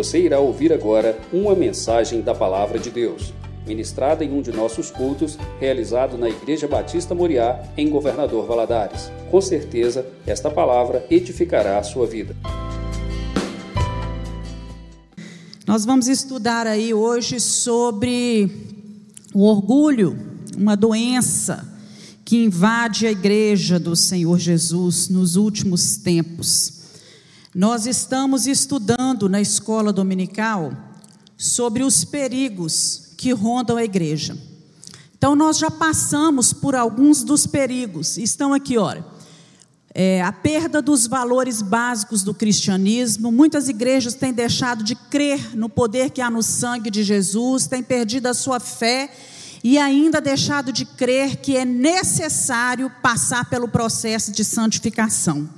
Você irá ouvir agora uma mensagem da Palavra de Deus, ministrada em um de nossos cultos, realizado na Igreja Batista Moriá, em Governador Valadares. Com certeza, esta palavra edificará a sua vida. Nós vamos estudar aí hoje sobre o orgulho, uma doença que invade a igreja do Senhor Jesus nos últimos tempos. Nós estamos estudando na escola dominical sobre os perigos que rondam a igreja. Então, nós já passamos por alguns dos perigos, estão aqui, olha. É, a perda dos valores básicos do cristianismo. Muitas igrejas têm deixado de crer no poder que há no sangue de Jesus, têm perdido a sua fé e ainda deixado de crer que é necessário passar pelo processo de santificação.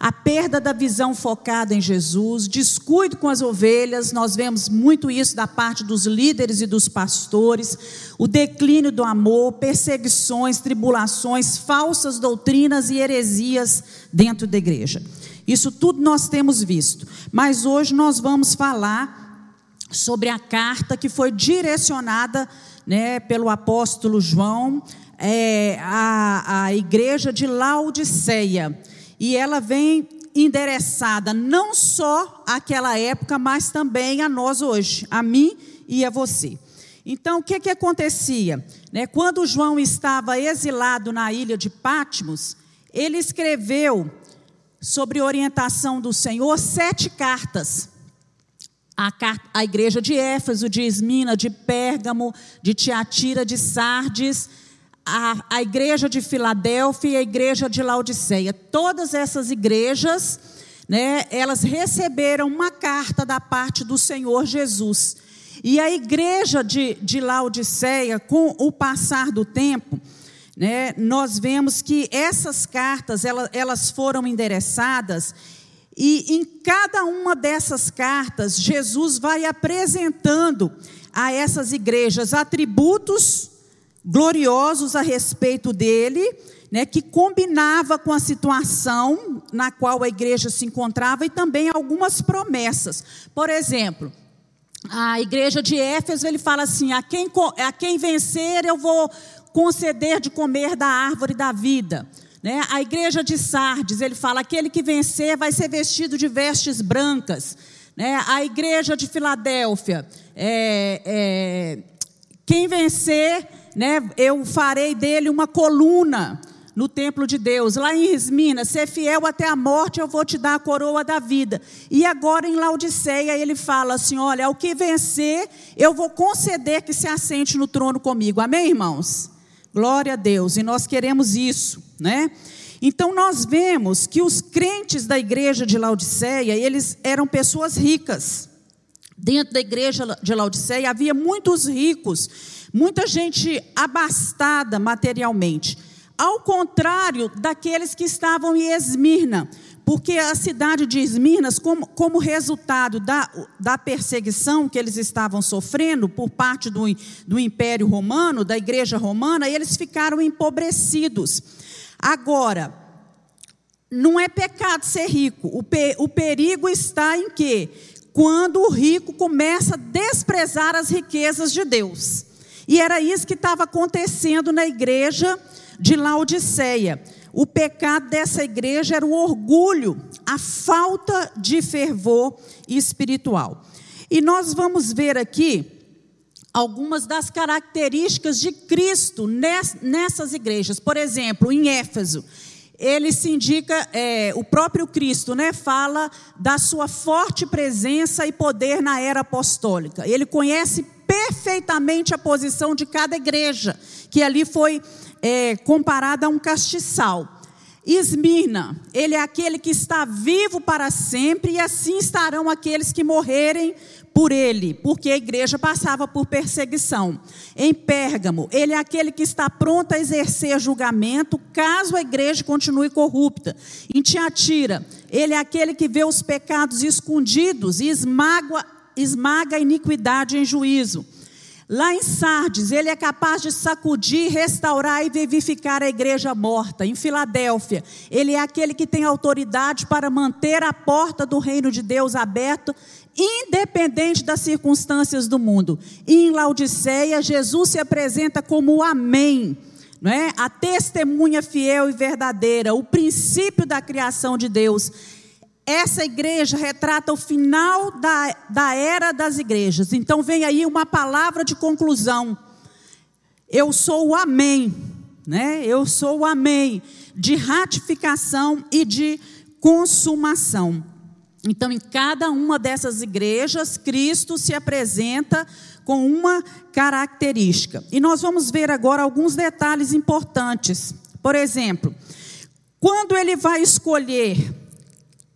A perda da visão focada em Jesus, descuido com as ovelhas, nós vemos muito isso da parte dos líderes e dos pastores, o declínio do amor, perseguições, tribulações, falsas doutrinas e heresias dentro da igreja. Isso tudo nós temos visto, mas hoje nós vamos falar sobre a carta que foi direcionada né, pelo apóstolo João é, à, à igreja de Laodiceia. E ela vem endereçada não só àquela época, mas também a nós hoje, a mim e a você. Então, o que, que acontecia? Né, quando João estava exilado na ilha de Patmos, ele escreveu, sobre orientação do Senhor, sete cartas a, a igreja de Éfeso, de Esmina, de Pérgamo, de Tiatira, de Sardes, a, a igreja de Filadélfia e a igreja de Laodiceia. Todas essas igrejas, né, elas receberam uma carta da parte do Senhor Jesus. E a igreja de, de Laodiceia, com o passar do tempo, né, nós vemos que essas cartas elas, elas foram endereçadas e em cada uma dessas cartas, Jesus vai apresentando a essas igrejas atributos gloriosos a respeito dele, né, que combinava com a situação na qual a igreja se encontrava e também algumas promessas. Por exemplo, a igreja de Éfeso, ele fala assim: a quem, a quem vencer, eu vou conceder de comer da árvore da vida. Né? A igreja de Sardes, ele fala: aquele que vencer vai ser vestido de vestes brancas. Né? A igreja de Filadélfia, é, é, quem vencer, né, eu farei dele uma coluna no templo de Deus. Lá em Esmina, ser fiel até a morte, eu vou te dar a coroa da vida. E agora em Laodiceia, ele fala assim: olha, ao que vencer, eu vou conceder que se assente no trono comigo. Amém, irmãos? Glória a Deus, e nós queremos isso, né? Então nós vemos que os crentes da igreja de Laodiceia, eles eram pessoas ricas. Dentro da igreja de Laodiceia havia muitos ricos, muita gente abastada materialmente. Ao contrário daqueles que estavam em Esmirna, porque a cidade de Esmirnas, como, como resultado da, da perseguição que eles estavam sofrendo por parte do, do Império Romano, da Igreja Romana, eles ficaram empobrecidos. Agora, não é pecado ser rico. O, pe, o perigo está em quê? Quando o rico começa a desprezar as riquezas de Deus. E era isso que estava acontecendo na igreja de Laodiceia. O pecado dessa igreja era o orgulho, a falta de fervor espiritual. E nós vamos ver aqui algumas das características de Cristo nessas igrejas. Por exemplo, em Éfeso, ele se indica, é, o próprio Cristo né, fala da sua forte presença e poder na era apostólica. Ele conhece perfeitamente a posição de cada igreja, que ali foi é, comparada a um castiçal. Esmirna, ele é aquele que está vivo para sempre, e assim estarão aqueles que morrerem por ele, porque a igreja passava por perseguição. Em Pérgamo, ele é aquele que está pronto a exercer julgamento caso a igreja continue corrupta. Em Tiatira, ele é aquele que vê os pecados escondidos e esmaga, esmaga a iniquidade em juízo. Lá em Sardes, ele é capaz de sacudir, restaurar e vivificar a igreja morta. Em Filadélfia, ele é aquele que tem autoridade para manter a porta do reino de Deus aberta, independente das circunstâncias do mundo. E em Laodiceia, Jesus se apresenta como o Amém. Não é? A testemunha fiel e verdadeira, o princípio da criação de Deus essa igreja retrata o final da, da era das igrejas. Então vem aí uma palavra de conclusão. Eu sou o Amém, né? Eu sou o Amém de ratificação e de consumação. Então, em cada uma dessas igrejas, Cristo se apresenta com uma característica. E nós vamos ver agora alguns detalhes importantes. Por exemplo, quando ele vai escolher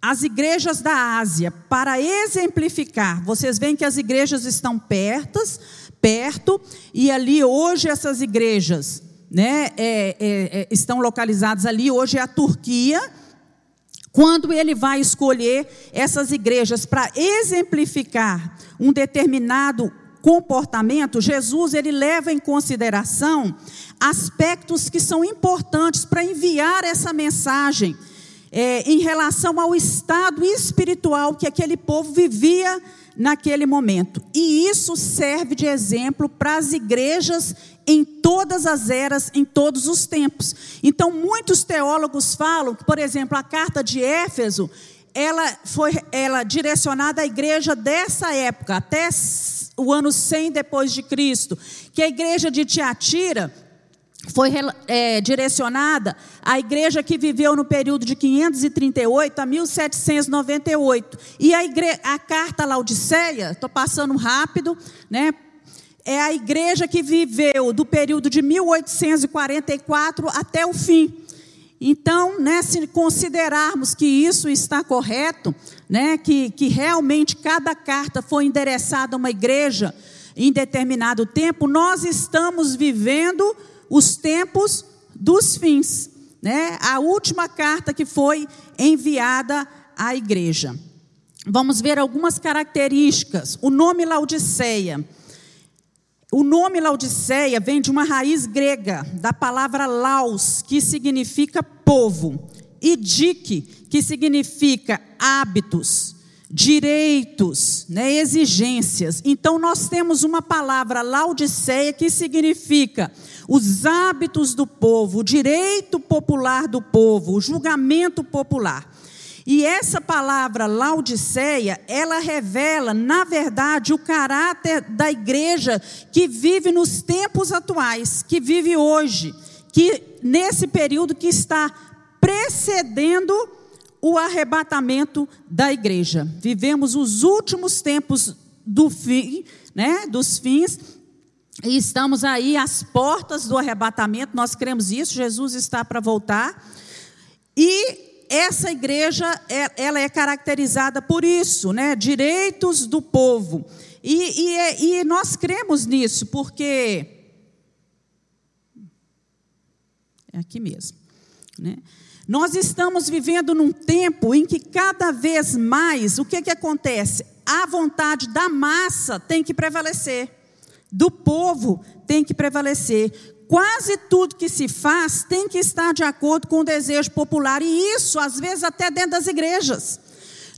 as igrejas da Ásia, para exemplificar, vocês veem que as igrejas estão pertas, perto, e ali hoje essas igrejas né, é, é, é, estão localizadas ali, hoje é a Turquia. Quando ele vai escolher essas igrejas para exemplificar um determinado comportamento, Jesus ele leva em consideração aspectos que são importantes para enviar essa mensagem é, em relação ao estado espiritual que aquele povo vivia naquele momento. E isso serve de exemplo para as igrejas em todas as eras, em todos os tempos. Então, muitos teólogos falam que, por exemplo, a carta de Éfeso, ela foi ela direcionada à igreja dessa época, até o ano 100 depois de Cristo, que a igreja de Tiatira foi é, direcionada à igreja que viveu no período de 538 a 1798. E a, igre... a carta Laodiceia, estou passando rápido, né? É a igreja que viveu do período de 1844 até o fim. Então, né, se considerarmos que isso está correto, né, que, que realmente cada carta foi endereçada a uma igreja em determinado tempo, nós estamos vivendo os tempos dos fins. Né? A última carta que foi enviada à igreja. Vamos ver algumas características. O nome Laodiceia. O nome Laodiceia vem de uma raiz grega, da palavra laos, que significa povo, e dique, que significa hábitos, direitos, né, exigências. Então nós temos uma palavra Laodiceia que significa os hábitos do povo, o direito popular do povo, o julgamento popular. E essa palavra Laodiceia, ela revela, na verdade, o caráter da igreja que vive nos tempos atuais, que vive hoje, que nesse período que está precedendo o arrebatamento da igreja. Vivemos os últimos tempos do fim, né, dos fins, e estamos aí às portas do arrebatamento, nós cremos isso, Jesus está para voltar. E essa igreja, é, ela é caracterizada por isso, né? Direitos do povo. E, e, é, e nós cremos nisso, porque. É aqui mesmo. Né? Nós estamos vivendo num tempo em que cada vez mais, o que, que acontece? A vontade da massa tem que prevalecer do povo tem que prevalecer. Quase tudo que se faz tem que estar de acordo com o desejo popular, e isso, às vezes, até dentro das igrejas.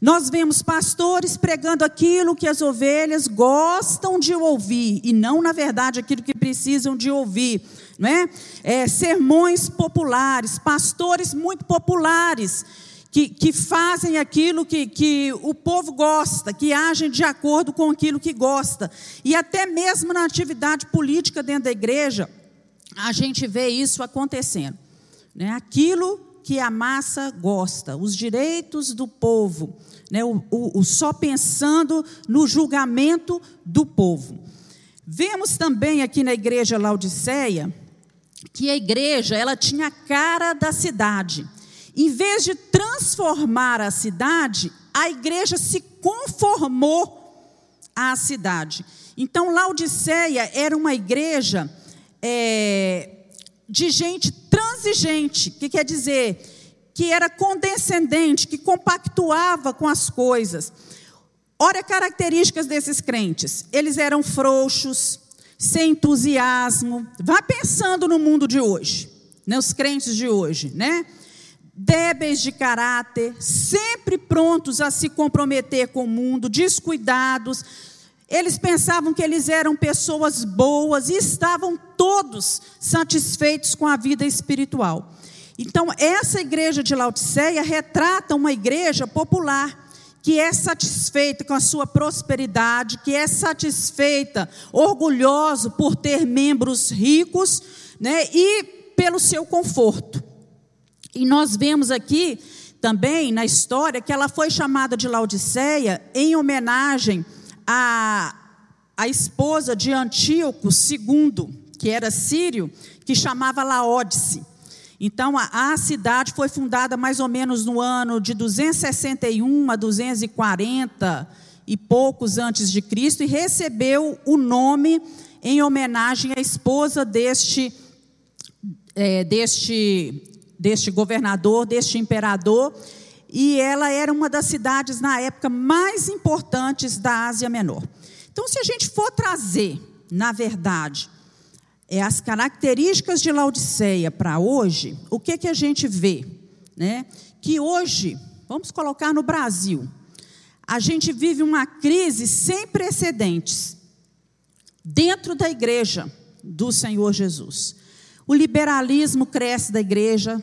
Nós vemos pastores pregando aquilo que as ovelhas gostam de ouvir, e não, na verdade, aquilo que precisam de ouvir. Não é? é sermões populares, pastores muito populares, que, que fazem aquilo que, que o povo gosta, que agem de acordo com aquilo que gosta. E até mesmo na atividade política dentro da igreja, a gente vê isso acontecendo. Né? Aquilo que a massa gosta, os direitos do povo, né? o, o, o só pensando no julgamento do povo. Vemos também aqui na igreja Laodiceia que a igreja ela tinha a cara da cidade. Em vez de transformar a cidade, a igreja se conformou à cidade. Então, Laodiceia era uma igreja é, de gente transigente, que quer dizer que era condescendente, que compactuava com as coisas. Olha características desses crentes: eles eram frouxos, sem entusiasmo. Vá pensando no mundo de hoje, né? os crentes de hoje, né? Débeis de caráter, sempre prontos a se comprometer com o mundo, descuidados. Eles pensavam que eles eram pessoas boas e estavam todos satisfeitos com a vida espiritual. Então, essa igreja de Laodiceia retrata uma igreja popular que é satisfeita com a sua prosperidade, que é satisfeita, orgulhoso por ter membros ricos, né, e pelo seu conforto. E nós vemos aqui também na história que ela foi chamada de Laodiceia em homenagem à, à esposa de Antíoco II, que era sírio, que chamava Laodice. Então, a, a, cidade foi fundada mais ou menos no ano de 261 a 240 e poucos antes de Cristo e recebeu o nome em homenagem à esposa deste, é, deste, deste governador, deste imperador. E ela era uma das cidades, na época, mais importantes da Ásia Menor. Então, se a gente for trazer, na verdade, é, as características de Laodiceia para hoje, o que, que a gente vê? Né? Que hoje, vamos colocar no Brasil, a gente vive uma crise sem precedentes dentro da igreja do Senhor Jesus. O liberalismo cresce da igreja,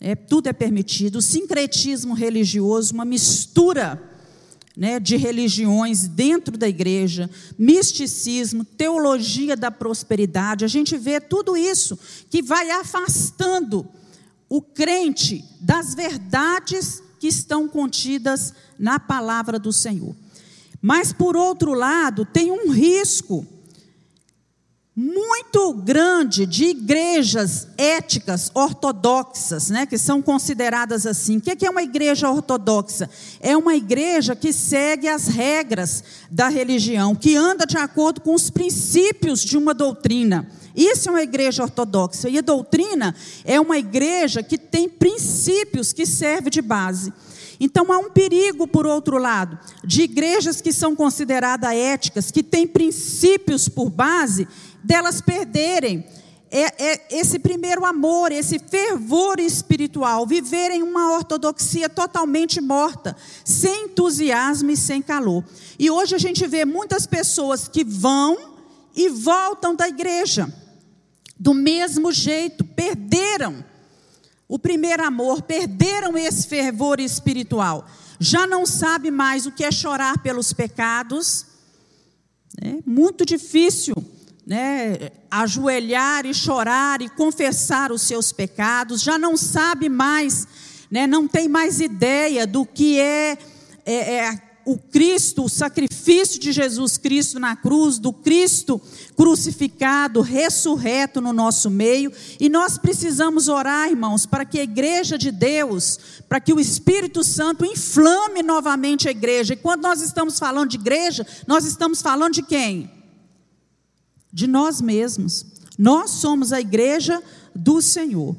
é, tudo é permitido, o sincretismo religioso, uma mistura né, de religiões dentro da igreja, misticismo, teologia da prosperidade, a gente vê tudo isso que vai afastando o crente das verdades que estão contidas na palavra do Senhor. Mas, por outro lado, tem um risco muito grande de igrejas éticas ortodoxas, né, que são consideradas assim. O que é uma igreja ortodoxa? É uma igreja que segue as regras da religião, que anda de acordo com os princípios de uma doutrina. Isso é uma igreja ortodoxa. E a doutrina é uma igreja que tem princípios que serve de base. Então há um perigo, por outro lado, de igrejas que são consideradas éticas, que têm princípios por base delas perderem é, é, esse primeiro amor, esse fervor espiritual, viverem uma ortodoxia totalmente morta, sem entusiasmo e sem calor. E hoje a gente vê muitas pessoas que vão e voltam da igreja, do mesmo jeito, perderam o primeiro amor, perderam esse fervor espiritual, já não sabe mais o que é chorar pelos pecados, é muito difícil né, ajoelhar e chorar e confessar os seus pecados, já não sabe mais, né, não tem mais ideia do que é, é, é o Cristo, o sacrifício de Jesus Cristo na cruz, do Cristo crucificado, ressurreto no nosso meio, e nós precisamos orar, irmãos, para que a igreja de Deus, para que o Espírito Santo inflame novamente a igreja. E quando nós estamos falando de igreja, nós estamos falando de quem? De nós mesmos. Nós somos a igreja do Senhor.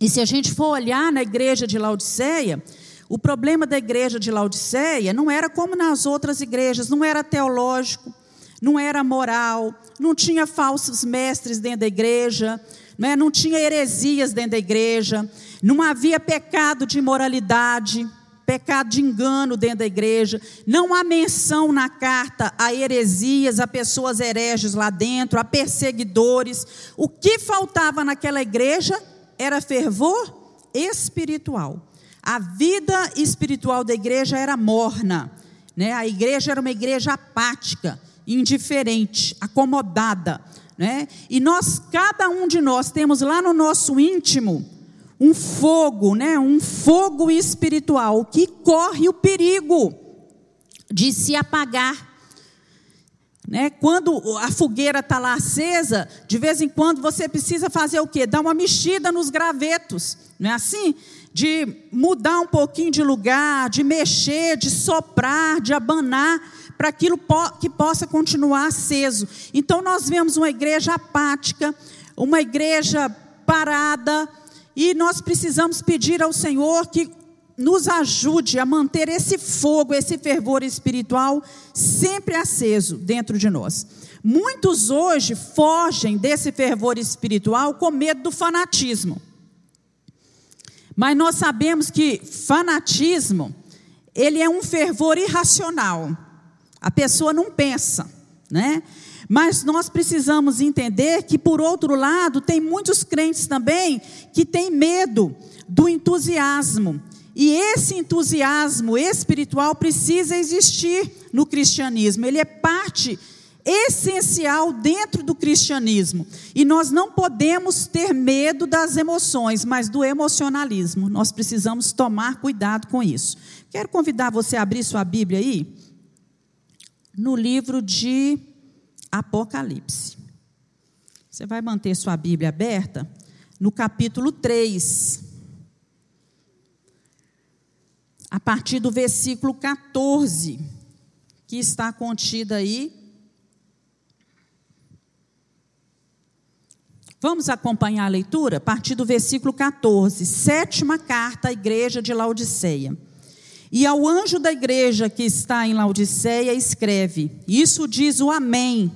E se a gente for olhar na igreja de Laodiceia, o problema da igreja de Laodiceia não era como nas outras igrejas, não era teológico, não era moral, não tinha falsos mestres dentro da igreja, não, é? não tinha heresias dentro da igreja, não havia pecado de imoralidade, pecado de engano dentro da igreja, não há menção na carta a heresias, a pessoas hereges lá dentro, a perseguidores. O que faltava naquela igreja era fervor espiritual. A vida espiritual da igreja era morna, né? A igreja era uma igreja apática, indiferente, acomodada, né? E nós, cada um de nós, temos lá no nosso íntimo um fogo, né? um fogo espiritual que corre o perigo de se apagar. Né? Quando a fogueira está lá acesa, de vez em quando você precisa fazer o quê? Dar uma mexida nos gravetos, não é assim? De mudar um pouquinho de lugar, de mexer, de soprar, de abanar, para aquilo que possa continuar aceso. Então nós vemos uma igreja apática, uma igreja parada, e nós precisamos pedir ao Senhor que nos ajude a manter esse fogo, esse fervor espiritual sempre aceso dentro de nós. Muitos hoje fogem desse fervor espiritual com medo do fanatismo. Mas nós sabemos que fanatismo, ele é um fervor irracional. A pessoa não pensa, né? Mas nós precisamos entender que, por outro lado, tem muitos crentes também que têm medo do entusiasmo. E esse entusiasmo espiritual precisa existir no cristianismo, ele é parte essencial dentro do cristianismo. E nós não podemos ter medo das emoções, mas do emocionalismo. Nós precisamos tomar cuidado com isso. Quero convidar você a abrir sua Bíblia aí, no livro de Apocalipse. Você vai manter sua Bíblia aberta no capítulo 3 a partir do versículo 14, que está contida aí. Vamos acompanhar a leitura? A partir do versículo 14, sétima carta à igreja de Laodiceia. E ao anjo da igreja que está em Laodiceia, escreve: Isso diz o Amém,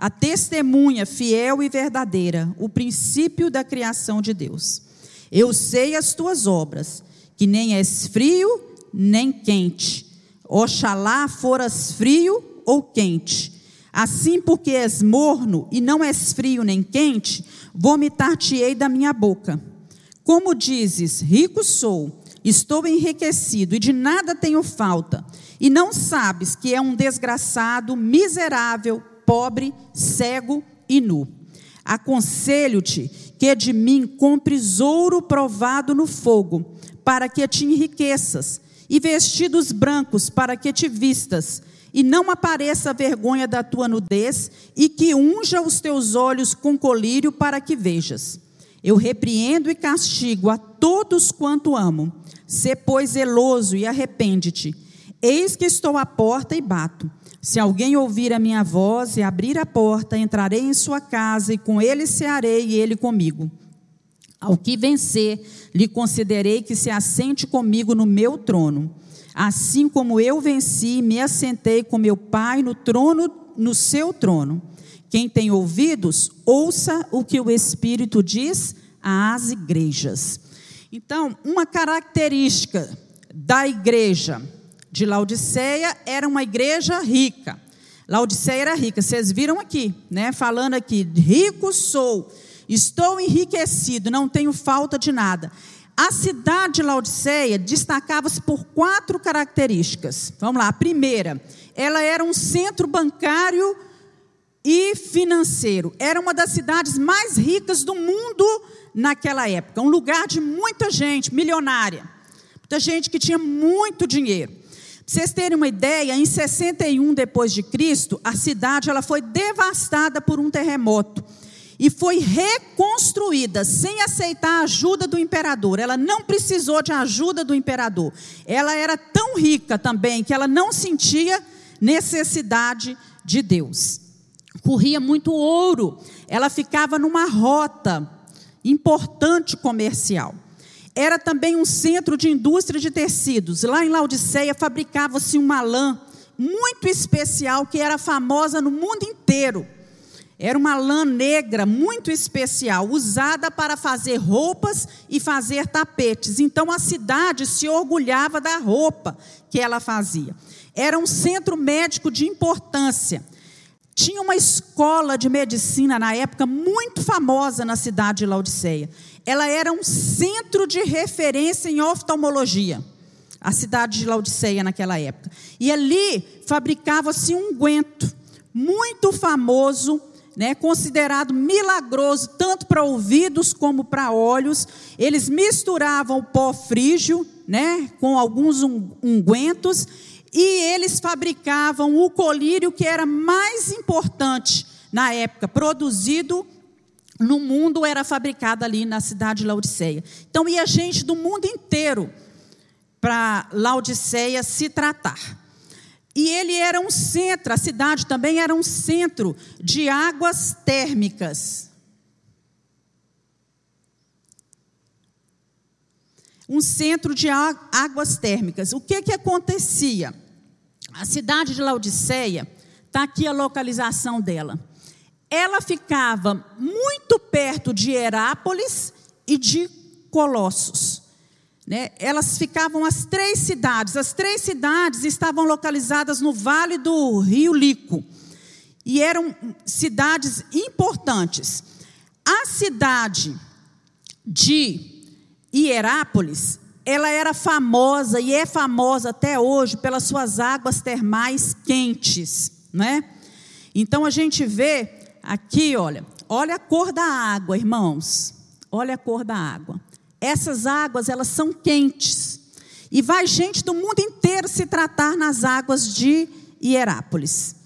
a testemunha fiel e verdadeira, o princípio da criação de Deus. Eu sei as tuas obras, que nem és frio nem quente. Oxalá foras frio ou quente. Assim, porque és morno e não és frio nem quente, vomitar-te-ei da minha boca. Como dizes, rico sou, estou enriquecido e de nada tenho falta, e não sabes que é um desgraçado, miserável, pobre, cego e nu. Aconselho-te que de mim compres ouro provado no fogo, para que te enriqueças e vestidos brancos para que te vistas, e não apareça a vergonha da tua nudez, e que unja os teus olhos com colírio para que vejas. Eu repreendo e castigo a todos quanto amo. Sê, pois, zeloso e arrepende-te. Eis que estou à porta e bato. Se alguém ouvir a minha voz e abrir a porta, entrarei em sua casa e com ele cearei e ele comigo. Ao que vencer, lhe concederei que se assente comigo no meu trono, assim como eu venci me assentei com meu Pai no trono, no seu trono. Quem tem ouvidos, ouça o que o Espírito diz às igrejas. Então, uma característica da igreja de Laodiceia era uma igreja rica. Laodiceia era rica, vocês viram aqui, né? Falando aqui, rico sou Estou enriquecido, não tenho falta de nada. A cidade de Laodiceia destacava-se por quatro características. Vamos lá. A primeira, ela era um centro bancário e financeiro. Era uma das cidades mais ricas do mundo naquela época. Um lugar de muita gente milionária. Muita gente que tinha muito dinheiro. Vocês terem uma ideia, em 61 depois de Cristo, a cidade ela foi devastada por um terremoto e foi reconstruída sem aceitar a ajuda do imperador. Ela não precisou de ajuda do imperador. Ela era tão rica também que ela não sentia necessidade de Deus. Corria muito ouro. Ela ficava numa rota importante comercial. Era também um centro de indústria de tecidos. Lá em Laodiceia fabricava-se uma lã muito especial que era famosa no mundo inteiro. Era uma lã negra muito especial, usada para fazer roupas e fazer tapetes. Então a cidade se orgulhava da roupa que ela fazia. Era um centro médico de importância. Tinha uma escola de medicina na época muito famosa na cidade de Laodiceia. Ela era um centro de referência em oftalmologia. A cidade de Laodiceia naquela época. E ali fabricava-se um unguento muito famoso né, considerado milagroso tanto para ouvidos como para olhos. Eles misturavam pó frígio né, com alguns ungüentos e eles fabricavam o colírio que era mais importante na época, produzido no mundo, era fabricado ali na cidade de Laodiceia. Então ia gente do mundo inteiro para Laodiceia se tratar. E ele era um centro, a cidade também era um centro de águas térmicas. um centro de águas térmicas. O que, que acontecia? A cidade de Laodiceia, está aqui a localização dela. Ela ficava muito perto de Herápolis e de Colossos. Né? Elas ficavam as três cidades. As três cidades estavam localizadas no vale do Rio Lico. E eram cidades importantes. A cidade de Hierápolis, ela era famosa e é famosa até hoje pelas suas águas termais quentes, né? Então a gente vê aqui, olha, olha a cor da água, irmãos. Olha a cor da água. Essas águas, elas são quentes. E vai gente do mundo inteiro se tratar nas águas de Hierápolis.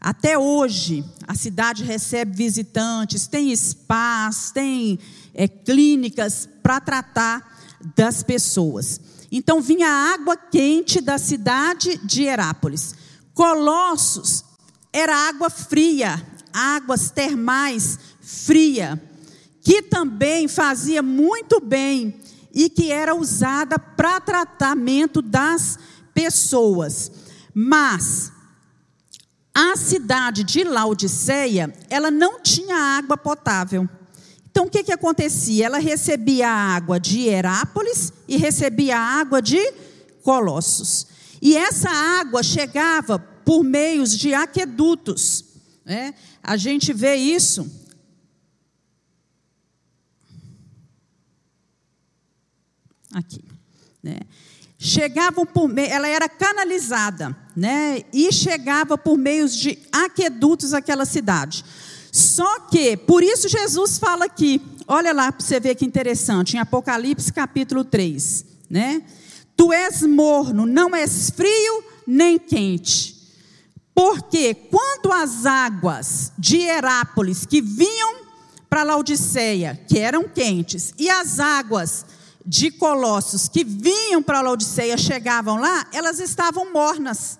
Até hoje, a cidade recebe visitantes, tem spas, tem é, clínicas para tratar das pessoas. Então, vinha água quente da cidade de Herápolis. Colossos era água fria, águas termais fria que também fazia muito bem e que era usada para tratamento das pessoas. Mas a cidade de Laodiceia, ela não tinha água potável. Então o que, que acontecia? Ela recebia a água de Herápolis e recebia a água de Colossos. E essa água chegava por meios de aquedutos. Né? A gente vê isso aqui, né? Chegavam por ela era canalizada, né? E chegava por meios de aquedutos àquela cidade. Só que, por isso Jesus fala aqui, olha lá para você ver que interessante, em Apocalipse capítulo 3, né? Tu és morno, não és frio nem quente. Porque quando as águas de Herápolis que vinham para Laodiceia, que eram quentes, e as águas de Colossos que vinham para Laodiceia chegavam lá, elas estavam mornas.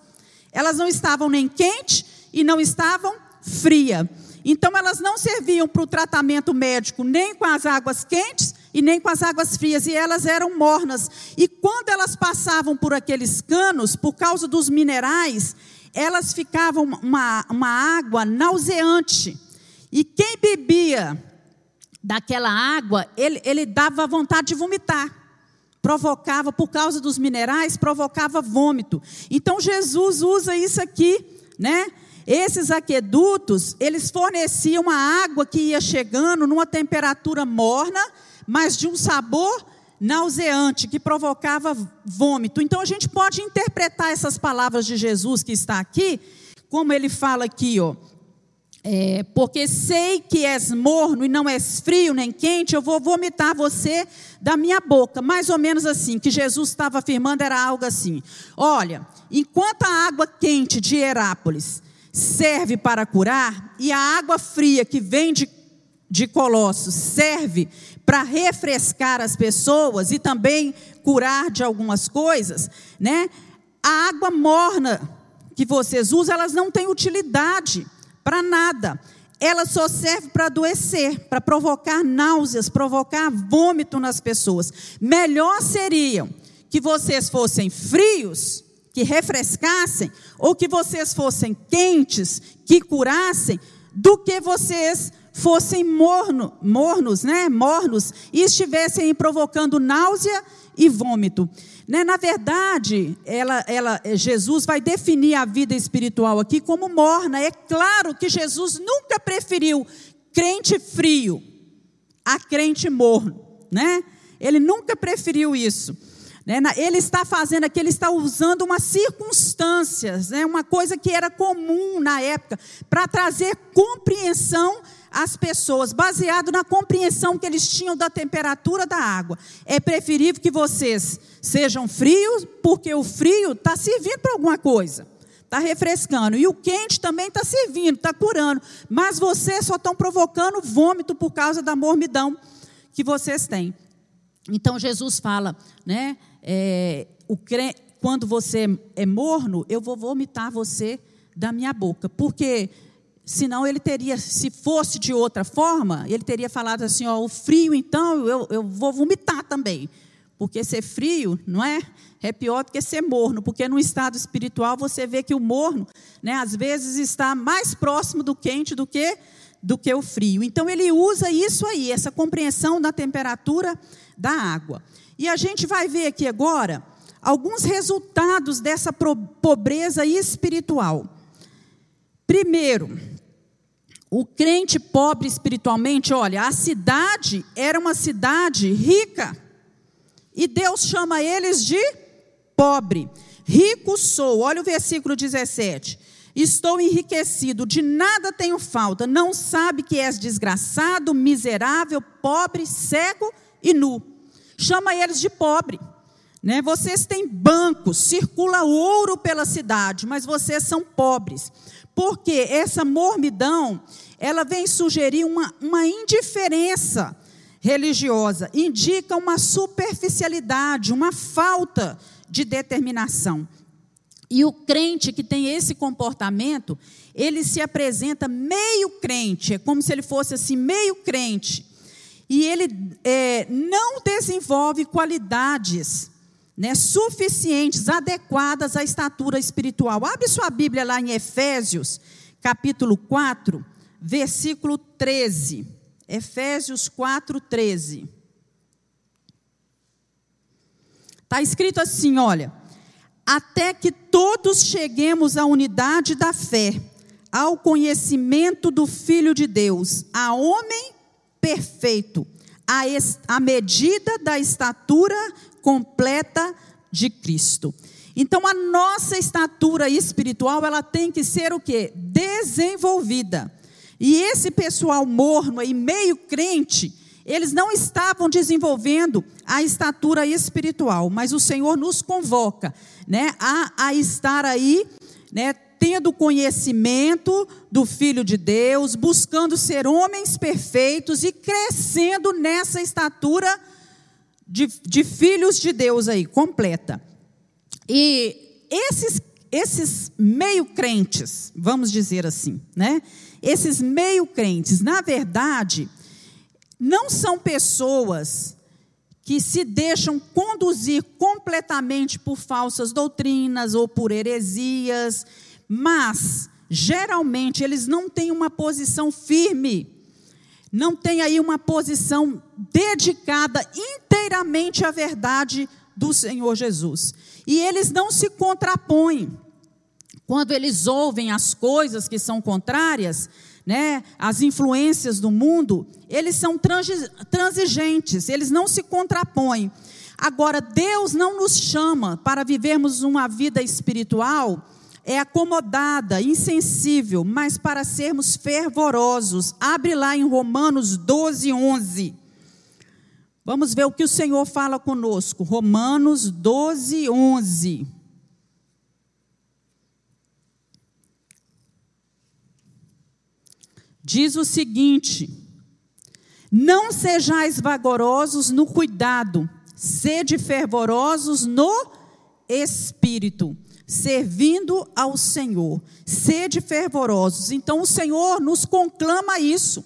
Elas não estavam nem quente e não estavam fria. Então elas não serviam para o tratamento médico nem com as águas quentes e nem com as águas frias, e elas eram mornas. E quando elas passavam por aqueles canos, por causa dos minerais, elas ficavam uma, uma água nauseante. E quem bebia daquela água, ele, ele dava vontade de vomitar. Provocava, por causa dos minerais, provocava vômito. Então Jesus usa isso aqui, né? Esses aquedutos, eles forneciam a água que ia chegando numa temperatura morna, mas de um sabor nauseante, que provocava vômito. Então a gente pode interpretar essas palavras de Jesus que está aqui, como ele fala aqui, ó. É, porque sei que és morno e não és frio nem quente, eu vou vomitar você da minha boca. Mais ou menos assim, que Jesus estava afirmando era algo assim: olha, enquanto a água quente de Herápolis serve para curar, e a água fria que vem de, de Colossos serve para refrescar as pessoas e também curar de algumas coisas, né? A água morna que vocês usam, elas não têm utilidade para nada. Ela só serve para adoecer, para provocar náuseas, provocar vômito nas pessoas. Melhor seria que vocês fossem frios, que refrescassem, ou que vocês fossem quentes, que curassem, do que vocês fossem morno, mornos, né? Mornos e estivessem provocando náusea e vômito. Né? Na verdade, ela, ela, Jesus vai definir a vida espiritual aqui como morna. É claro que Jesus nunca preferiu crente frio a crente morno, né? Ele nunca preferiu isso. Né? Ele está fazendo aqui, ele está usando umas circunstâncias, né? uma coisa que era comum na época, para trazer compreensão às pessoas, baseado na compreensão que eles tinham da temperatura da água. É preferível que vocês sejam frios, porque o frio está servindo para alguma coisa. Está refrescando. E o quente também está servindo, está curando. Mas vocês só estão provocando vômito por causa da mormidão que vocês têm. Então Jesus fala, né? É, o cre... Quando você é morno, eu vou vomitar você da minha boca. Porque senão ele teria, se fosse de outra forma, ele teria falado assim: ó, o frio, então, eu, eu vou vomitar também. porque ser frio, não é? É pior do que ser morno, porque no estado espiritual você vê que o morno, né, às vezes está mais próximo do quente do que do que o frio. Então ele usa isso aí, essa compreensão da temperatura da água. E a gente vai ver aqui agora alguns resultados dessa pobreza espiritual. Primeiro, o crente pobre espiritualmente, olha, a cidade era uma cidade rica. E Deus chama eles de pobre. Rico sou, olha o versículo 17. Estou enriquecido, de nada tenho falta. Não sabe que és desgraçado, miserável, pobre, cego e nu. Chama eles de pobre. Né? Vocês têm bancos, circula ouro pela cidade, mas vocês são pobres. Porque essa mormidão, ela vem sugerir uma, uma indiferença religiosa, indica uma superficialidade, uma falta de determinação. E o crente que tem esse comportamento, ele se apresenta meio crente, é como se ele fosse assim, meio crente. E ele é, não desenvolve qualidades né, suficientes, adequadas à estatura espiritual. Abre sua Bíblia lá em Efésios, capítulo 4, versículo 13. Efésios 4, 13. Está escrito assim: olha, até que todos cheguemos à unidade da fé, ao conhecimento do Filho de Deus, a homem perfeito, a medida da estatura completa de Cristo. Então a nossa estatura espiritual, ela tem que ser o quê? Desenvolvida. E esse pessoal morno e meio crente, eles não estavam desenvolvendo a estatura espiritual, mas o Senhor nos convoca, né, a, a estar aí, né, tendo conhecimento do Filho de Deus, buscando ser homens perfeitos e crescendo nessa estatura de, de filhos de Deus aí, completa. E esses, esses meio crentes, vamos dizer assim, né? Esses meio crentes, na verdade, não são pessoas que se deixam conduzir completamente por falsas doutrinas ou por heresias, mas geralmente eles não têm uma posição firme, não têm aí uma posição dedicada inteiramente à verdade do Senhor Jesus. E eles não se contrapõem quando eles ouvem as coisas que são contrárias, né, as influências do mundo, eles são transigentes, eles não se contrapõem. Agora, Deus não nos chama para vivermos uma vida espiritual é acomodada, insensível, mas para sermos fervorosos. Abre lá em Romanos 12, 11. Vamos ver o que o Senhor fala conosco. Romanos 12, 11. diz o seguinte: Não sejais vagarosos no cuidado, sede fervorosos no espírito, servindo ao Senhor. Sede fervorosos. Então o Senhor nos conclama isso.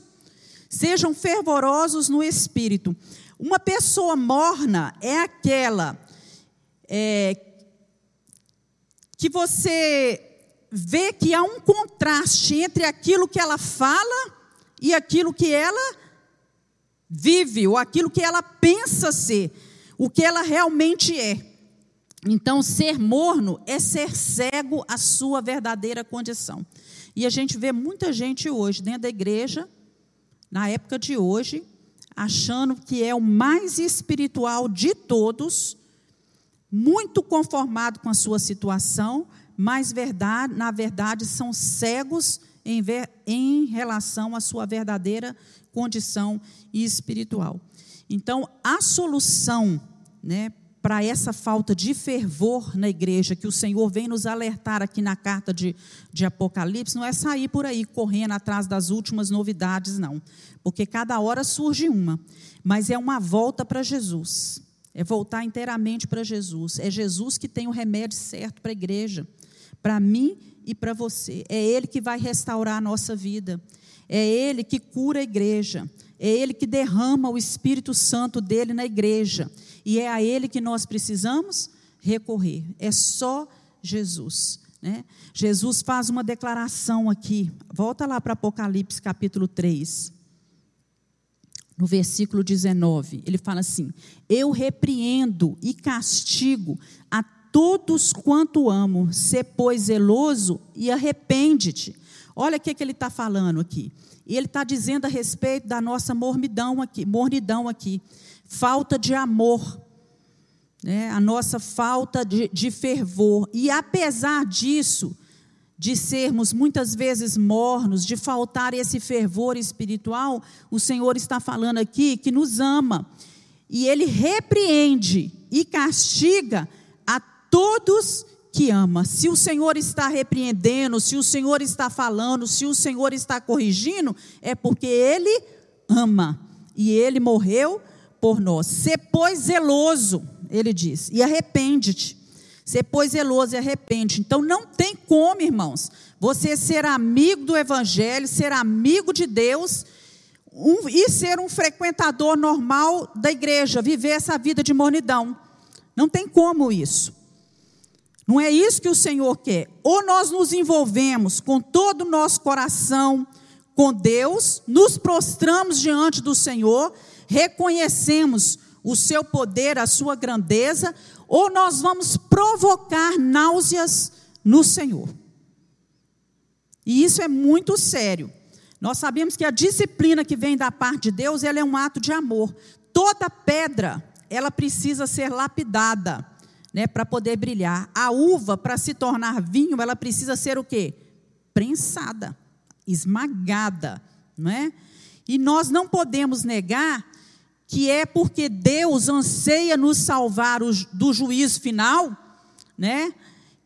Sejam fervorosos no espírito. Uma pessoa morna é aquela é, que você vê que há um contraste entre aquilo que ela fala e aquilo que ela vive, ou aquilo que ela pensa ser, o que ela realmente é. Então, ser morno é ser cego à sua verdadeira condição. E a gente vê muita gente hoje dentro da igreja, na época de hoje, achando que é o mais espiritual de todos, muito conformado com a sua situação, mas verdade, na verdade são cegos em, ver, em relação à sua verdadeira condição espiritual. Então, a solução né, para essa falta de fervor na igreja, que o Senhor vem nos alertar aqui na carta de, de Apocalipse, não é sair por aí correndo atrás das últimas novidades, não. Porque cada hora surge uma, mas é uma volta para Jesus. É voltar inteiramente para Jesus. É Jesus que tem o remédio certo para a igreja para mim e para você. É Ele que vai restaurar a nossa vida. É Ele que cura a igreja. É Ele que derrama o Espírito Santo dele na igreja. E é a Ele que nós precisamos recorrer. É só Jesus. Né? Jesus faz uma declaração aqui. Volta lá para Apocalipse capítulo 3. No versículo 19, ele fala assim: Eu repreendo e castigo a todos quanto amo, se pois zeloso e arrepende-te. Olha o que, que ele está falando aqui. E ele está dizendo a respeito da nossa mornidão aqui, mornidão aqui, falta de amor, né? a nossa falta de, de fervor. E apesar disso, de sermos muitas vezes mornos, de faltar esse fervor espiritual, o Senhor está falando aqui que nos ama. E Ele repreende e castiga a todos que ama. Se o Senhor está repreendendo, se o Senhor está falando, se o Senhor está corrigindo, é porque Ele ama. E Ele morreu por nós. Se pois zeloso, Ele diz, e arrepende-te. Se pois zeloso e arrepende. Então não tem como, irmãos, você ser amigo do Evangelho, ser amigo de Deus. Um, e ser um frequentador normal da igreja, viver essa vida de mornidão. Não tem como isso. Não é isso que o Senhor quer. Ou nós nos envolvemos com todo o nosso coração com Deus, nos prostramos diante do Senhor, reconhecemos o seu poder, a sua grandeza, ou nós vamos provocar náuseas no Senhor. E isso é muito sério. Nós sabemos que a disciplina que vem da parte de Deus, ela é um ato de amor. Toda pedra, ela precisa ser lapidada né, para poder brilhar. A uva, para se tornar vinho, ela precisa ser o quê? Prensada, esmagada, não é? E nós não podemos negar que é porque Deus anseia nos salvar do juízo final, né?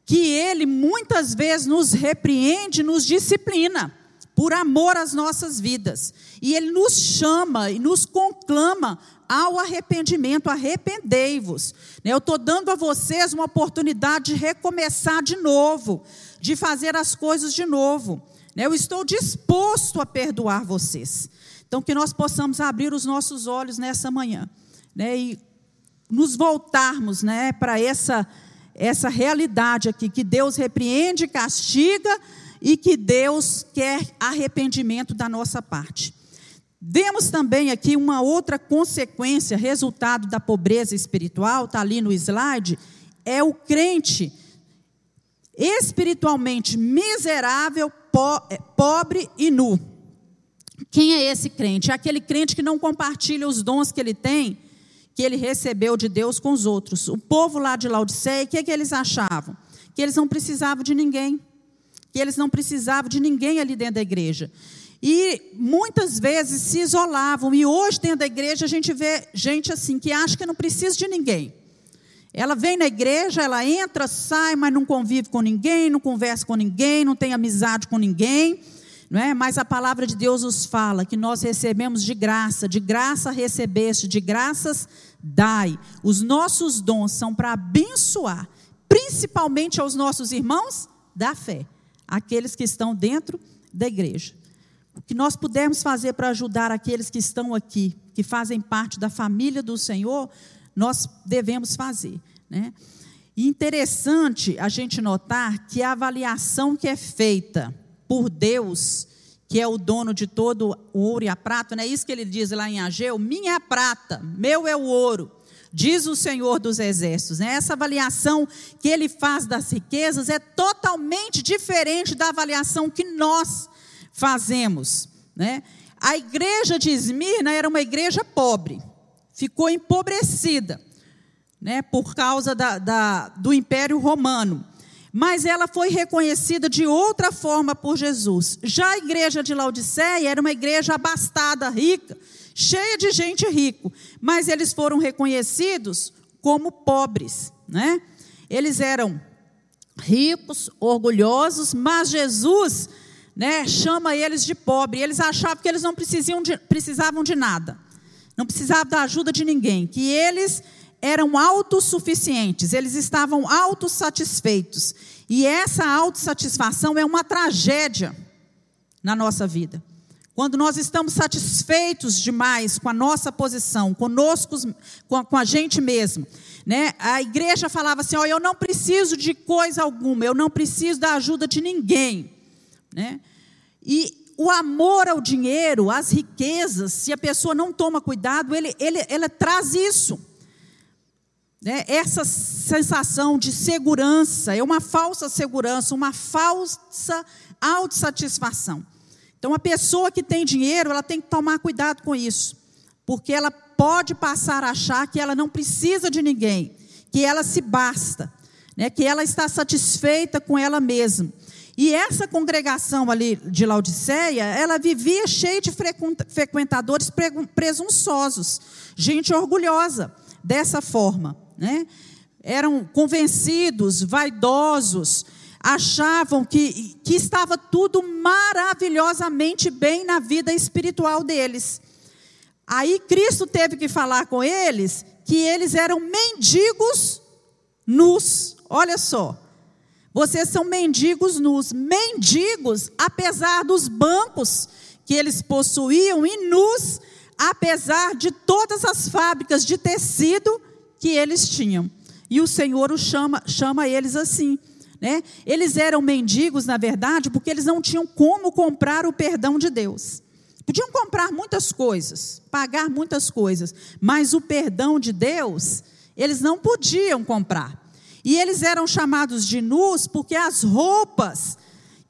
Que Ele muitas vezes nos repreende, nos disciplina, por amor às nossas vidas. E Ele nos chama e nos conclama ao arrependimento, arrependei-vos. Né, eu estou dando a vocês uma oportunidade de recomeçar de novo, de fazer as coisas de novo. Né, eu estou disposto a perdoar vocês. Então, que nós possamos abrir os nossos olhos nessa manhã né, e nos voltarmos para essa, essa realidade aqui, que Deus repreende, castiga e que Deus quer arrependimento da nossa parte. Vemos também aqui uma outra consequência, resultado da pobreza espiritual, está ali no slide, é o crente espiritualmente miserável, po é, pobre e nu. Quem é esse crente? É aquele crente que não compartilha os dons que ele tem, que ele recebeu de Deus com os outros. O povo lá de Laodiceia, o que, é que eles achavam? Que eles não precisavam de ninguém. Que eles não precisavam de ninguém ali dentro da igreja. E muitas vezes se isolavam. E hoje, dentro da igreja, a gente vê gente assim, que acha que não precisa de ninguém. Ela vem na igreja, ela entra, sai, mas não convive com ninguém, não conversa com ninguém, não tem amizade com ninguém. Não é? Mas a palavra de Deus nos fala que nós recebemos de graça, de graça recebeste, de graças dai. Os nossos dons são para abençoar, principalmente aos nossos irmãos da fé, aqueles que estão dentro da igreja que nós pudermos fazer para ajudar aqueles que estão aqui, que fazem parte da família do Senhor, nós devemos fazer. Né? E interessante a gente notar que a avaliação que é feita por Deus, que é o dono de todo o ouro e a prata, não é isso que ele diz lá em Ageu? Minha é a prata, meu é o ouro, diz o Senhor dos Exércitos. Né? Essa avaliação que ele faz das riquezas é totalmente diferente da avaliação que nós fazemos. Né? A igreja de Esmirna era uma igreja pobre, ficou empobrecida né, por causa da, da, do Império Romano. Mas ela foi reconhecida de outra forma por Jesus. Já a igreja de Laodiceia era uma igreja abastada, rica, cheia de gente rica, mas eles foram reconhecidos como pobres. Né? Eles eram ricos, orgulhosos, mas Jesus né, chama eles de pobre. Eles achavam que eles não de, precisavam de nada, não precisavam da ajuda de ninguém, que eles eram autossuficientes, eles estavam autossatisfeitos. E essa autossatisfação é uma tragédia na nossa vida. quando nós estamos satisfeitos demais com a nossa posição, conosco, com a, gente mesmo, né? A igreja falava assim: eu não preciso de coisa alguma, eu não preciso da ajuda de ninguém, né? E o amor ao dinheiro, às riquezas, se a pessoa não toma cuidado, ele, ele, ela traz isso. Né? Essa sensação de segurança é uma falsa segurança, uma falsa autossatisfação. Então, a pessoa que tem dinheiro, ela tem que tomar cuidado com isso, porque ela pode passar a achar que ela não precisa de ninguém, que ela se basta, né? que ela está satisfeita com ela mesma. E essa congregação ali de Laodiceia, ela vivia cheia de frequentadores presunçosos, gente orgulhosa dessa forma, né? Eram convencidos, vaidosos, achavam que, que estava tudo maravilhosamente bem na vida espiritual deles. Aí Cristo teve que falar com eles que eles eram mendigos nus. Olha só. Vocês são mendigos nus. Mendigos, apesar dos bancos que eles possuíam, e nus, apesar de todas as fábricas de tecido que eles tinham. E o Senhor o chama, chama eles assim. Né? Eles eram mendigos, na verdade, porque eles não tinham como comprar o perdão de Deus. Podiam comprar muitas coisas, pagar muitas coisas, mas o perdão de Deus, eles não podiam comprar. E eles eram chamados de nus porque as roupas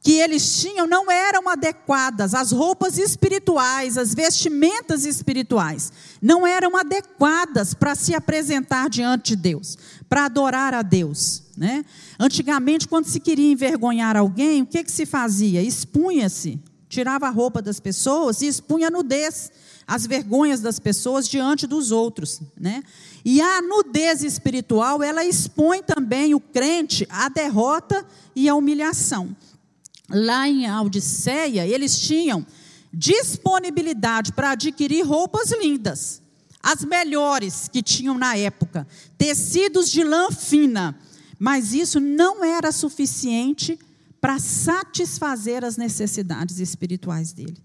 que eles tinham não eram adequadas, as roupas espirituais, as vestimentas espirituais, não eram adequadas para se apresentar diante de Deus, para adorar a Deus. Né? Antigamente, quando se queria envergonhar alguém, o que, que se fazia? Expunha-se, tirava a roupa das pessoas e expunha a nudez, as vergonhas das pessoas diante dos outros. Né? E a nudez espiritual, ela expõe também o crente à derrota e à humilhação lá em Odisseia, eles tinham disponibilidade para adquirir roupas lindas, as melhores que tinham na época, tecidos de lã fina, mas isso não era suficiente para satisfazer as necessidades espirituais dele.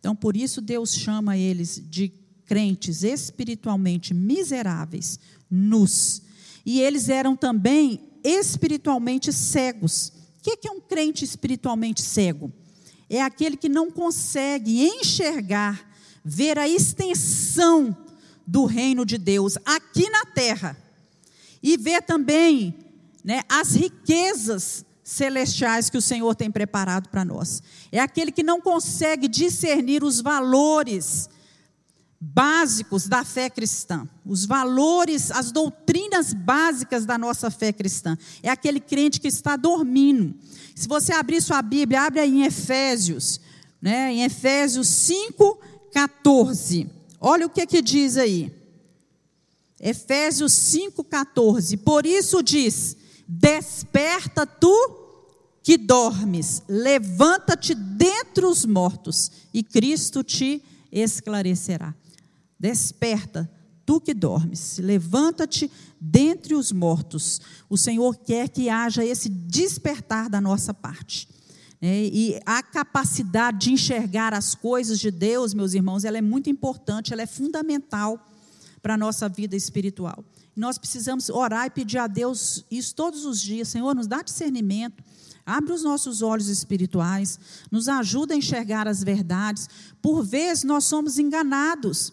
Então, por isso, Deus chama eles de crentes espiritualmente miseráveis, nus. E eles eram também espiritualmente cegos. O que é um crente espiritualmente cego? É aquele que não consegue enxergar, ver a extensão do reino de Deus aqui na terra e ver também né, as riquezas celestiais que o Senhor tem preparado para nós. É aquele que não consegue discernir os valores básicos da fé cristã, os valores, as doutrinas básicas da nossa fé cristã. É aquele crente que está dormindo. Se você abrir sua Bíblia, abre aí em Efésios, né, em Efésios 5, 14. Olha o que, que diz aí. Efésios 5, 14. Por isso diz: Desperta tu que dormes, levanta-te dentre os mortos, e Cristo te esclarecerá. Desperta, tu que dormes, levanta-te dentre os mortos. O Senhor quer que haja esse despertar da nossa parte. É, e a capacidade de enxergar as coisas de Deus, meus irmãos, ela é muito importante, ela é fundamental para a nossa vida espiritual. Nós precisamos orar e pedir a Deus isso todos os dias. Senhor, nos dá discernimento, abre os nossos olhos espirituais, nos ajuda a enxergar as verdades. Por vezes nós somos enganados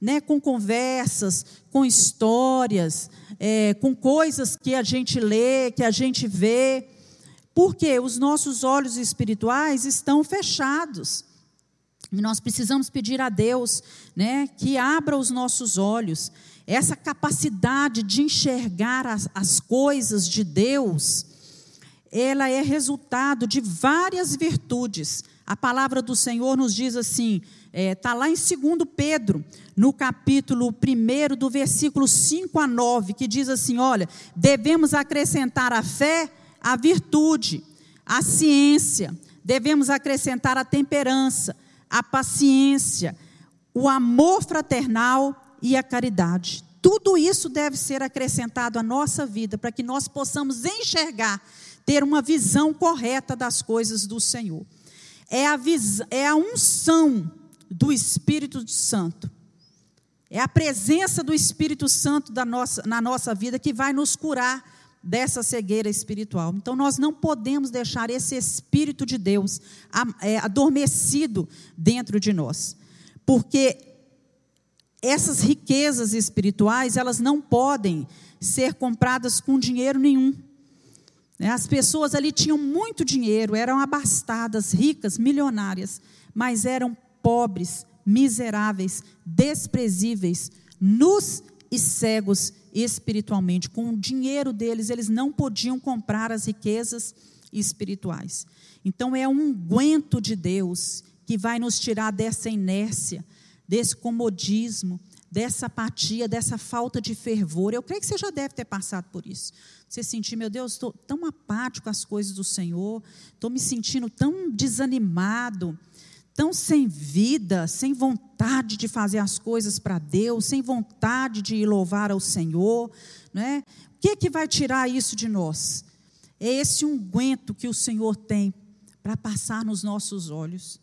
né, com conversas, com histórias, é, com coisas que a gente lê, que a gente vê, porque os nossos olhos espirituais estão fechados. E nós precisamos pedir a Deus né, que abra os nossos olhos, essa capacidade de enxergar as, as coisas de Deus, ela é resultado de várias virtudes. A palavra do Senhor nos diz assim: Está é, tá lá em 2 Pedro, no capítulo 1, do versículo 5 a 9, que diz assim: olha, devemos acrescentar a fé, a virtude, a ciência, devemos acrescentar a temperança, a paciência, o amor fraternal e a caridade. Tudo isso deve ser acrescentado à nossa vida para que nós possamos enxergar, ter uma visão correta das coisas do Senhor. É a, é a unção do Espírito Santo. É a presença do Espírito Santo nossa, na nossa vida que vai nos curar dessa cegueira espiritual. Então, nós não podemos deixar esse Espírito de Deus é, adormecido dentro de nós, porque essas riquezas espirituais, elas não podem ser compradas com dinheiro nenhum. Né? As pessoas ali tinham muito dinheiro, eram abastadas, ricas, milionárias, mas eram pobres, miseráveis, desprezíveis, nus e cegos espiritualmente. Com o dinheiro deles, eles não podiam comprar as riquezas espirituais. Então, é um unguento de Deus que vai nos tirar dessa inércia, desse comodismo, dessa apatia, dessa falta de fervor. Eu creio que você já deve ter passado por isso. Você sentir, meu Deus, estou tão apático com as coisas do Senhor, estou me sentindo tão desanimado, tão sem vida, sem vontade de fazer as coisas para Deus, sem vontade de louvar ao Senhor, não é? O que é que vai tirar isso de nós? É esse unguento que o Senhor tem para passar nos nossos olhos.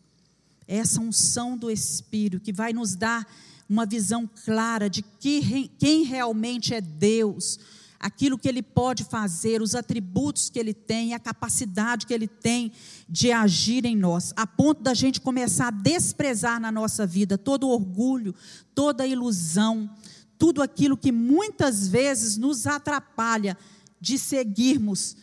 É essa unção do Espírito que vai nos dar uma visão clara de que, quem realmente é Deus, aquilo que ele pode fazer, os atributos que ele tem, a capacidade que ele tem de agir em nós, a ponto da gente começar a desprezar na nossa vida todo orgulho, toda ilusão, tudo aquilo que muitas vezes nos atrapalha de seguirmos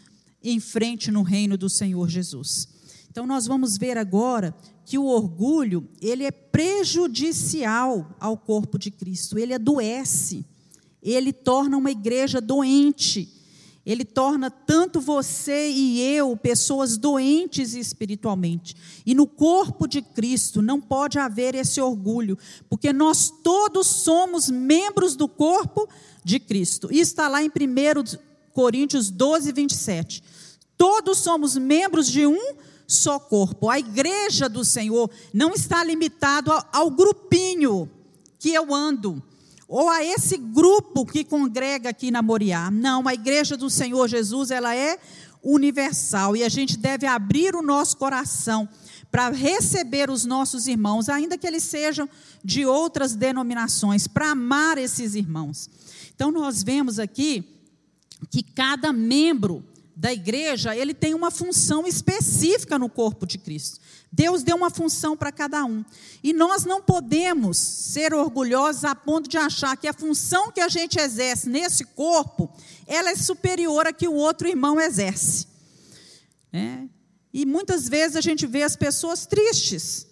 em frente no reino do Senhor Jesus. Então nós vamos ver agora que o orgulho, ele é prejudicial ao corpo de Cristo, ele adoece ele torna uma igreja doente. Ele torna tanto você e eu pessoas doentes espiritualmente. E no corpo de Cristo não pode haver esse orgulho, porque nós todos somos membros do corpo de Cristo. Isso está lá em 1 Coríntios 12, 27. Todos somos membros de um só corpo. A igreja do Senhor não está limitado ao grupinho que eu ando ou a esse grupo que congrega aqui na Moriá. Não, a igreja do Senhor Jesus, ela é universal e a gente deve abrir o nosso coração para receber os nossos irmãos, ainda que eles sejam de outras denominações, para amar esses irmãos. Então nós vemos aqui que cada membro da igreja, ele tem uma função específica no corpo de Cristo. Deus deu uma função para cada um. E nós não podemos ser orgulhosos a ponto de achar que a função que a gente exerce nesse corpo, ela é superior a que o outro irmão exerce. É. E muitas vezes a gente vê as pessoas tristes,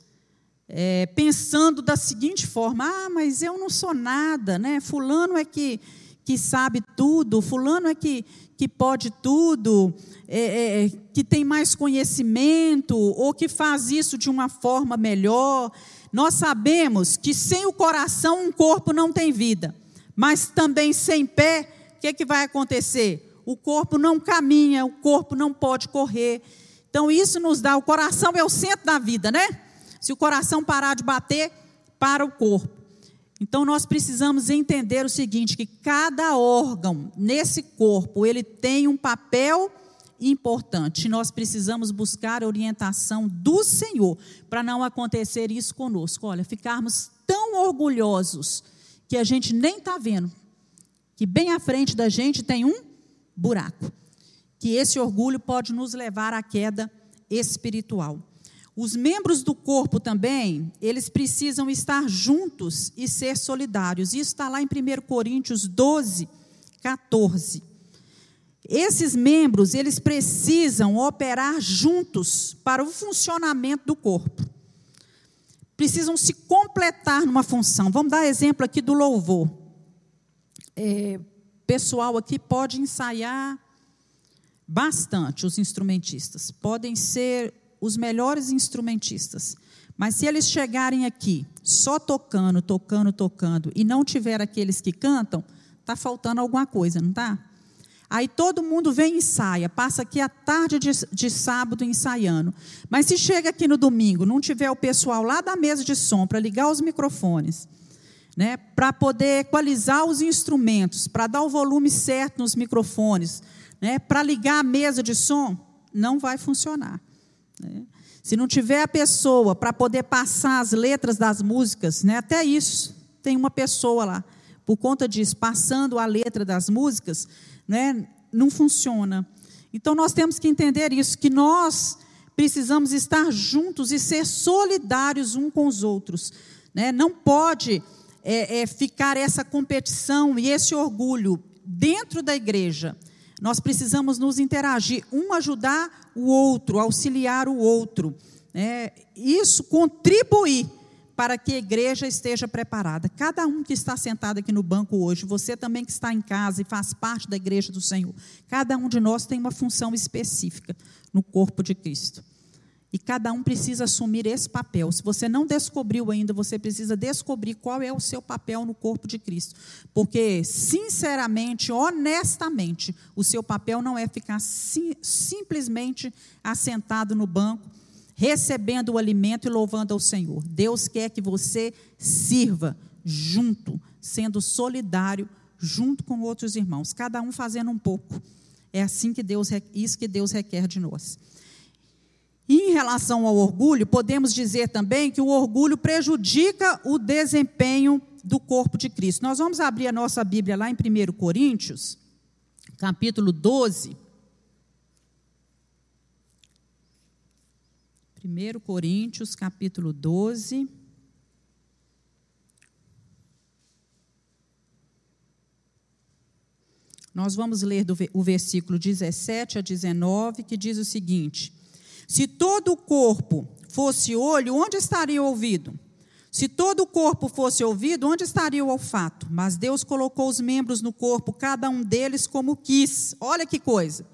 é, pensando da seguinte forma: ah, mas eu não sou nada, né? Fulano é que, que sabe tudo, Fulano é que, que pode tudo, é, é, que tem mais conhecimento, ou que faz isso de uma forma melhor. Nós sabemos que sem o coração um corpo não tem vida, mas também sem pé, o que, é que vai acontecer? O corpo não caminha, o corpo não pode correr. Então isso nos dá, o coração é o centro da vida, né? Se o coração parar de bater, para o corpo. Então nós precisamos entender o seguinte, que cada órgão nesse corpo, ele tem um papel importante. Nós precisamos buscar a orientação do Senhor para não acontecer isso conosco. Olha, ficarmos tão orgulhosos que a gente nem está vendo que bem à frente da gente tem um buraco. Que esse orgulho pode nos levar à queda espiritual. Os membros do corpo também, eles precisam estar juntos e ser solidários. Isso está lá em 1 Coríntios 12, 14. Esses membros, eles precisam operar juntos para o funcionamento do corpo. Precisam se completar numa função. Vamos dar exemplo aqui do louvor. É, pessoal aqui pode ensaiar bastante, os instrumentistas. Podem ser os melhores instrumentistas. Mas se eles chegarem aqui só tocando, tocando, tocando e não tiver aqueles que cantam, está faltando alguma coisa, não está? Aí todo mundo vem e ensaia, passa aqui a tarde de, de, sábado ensaiando. Mas se chega aqui no domingo, não tiver o pessoal lá da mesa de som para ligar os microfones, né, para poder equalizar os instrumentos, para dar o volume certo nos microfones, né, para ligar a mesa de som, não vai funcionar. Né? Se não tiver a pessoa para poder passar as letras das músicas, né, até isso, tem uma pessoa lá, por conta disso, passando a letra das músicas, né, não funciona. Então nós temos que entender isso, que nós precisamos estar juntos e ser solidários uns com os outros. Né? Não pode é, é, ficar essa competição e esse orgulho dentro da igreja. Nós precisamos nos interagir, um ajudar o outro, auxiliar o outro. É, isso contribuir para que a igreja esteja preparada. Cada um que está sentado aqui no banco hoje, você também que está em casa e faz parte da igreja do Senhor, cada um de nós tem uma função específica no corpo de Cristo. E cada um precisa assumir esse papel. Se você não descobriu ainda, você precisa descobrir qual é o seu papel no corpo de Cristo. Porque, sinceramente, honestamente, o seu papel não é ficar sim, simplesmente assentado no banco, recebendo o alimento e louvando ao Senhor. Deus quer que você sirva junto, sendo solidário junto com outros irmãos, cada um fazendo um pouco. É assim que Deus isso que Deus requer de nós. E em relação ao orgulho, podemos dizer também que o orgulho prejudica o desempenho do corpo de Cristo. Nós vamos abrir a nossa Bíblia lá em 1 Coríntios, capítulo 12. 1 Coríntios, capítulo 12. Nós vamos ler do, o versículo 17 a 19, que diz o seguinte: se todo o corpo fosse olho, onde estaria o ouvido? Se todo o corpo fosse ouvido, onde estaria o olfato? Mas Deus colocou os membros no corpo, cada um deles como quis. Olha que coisa.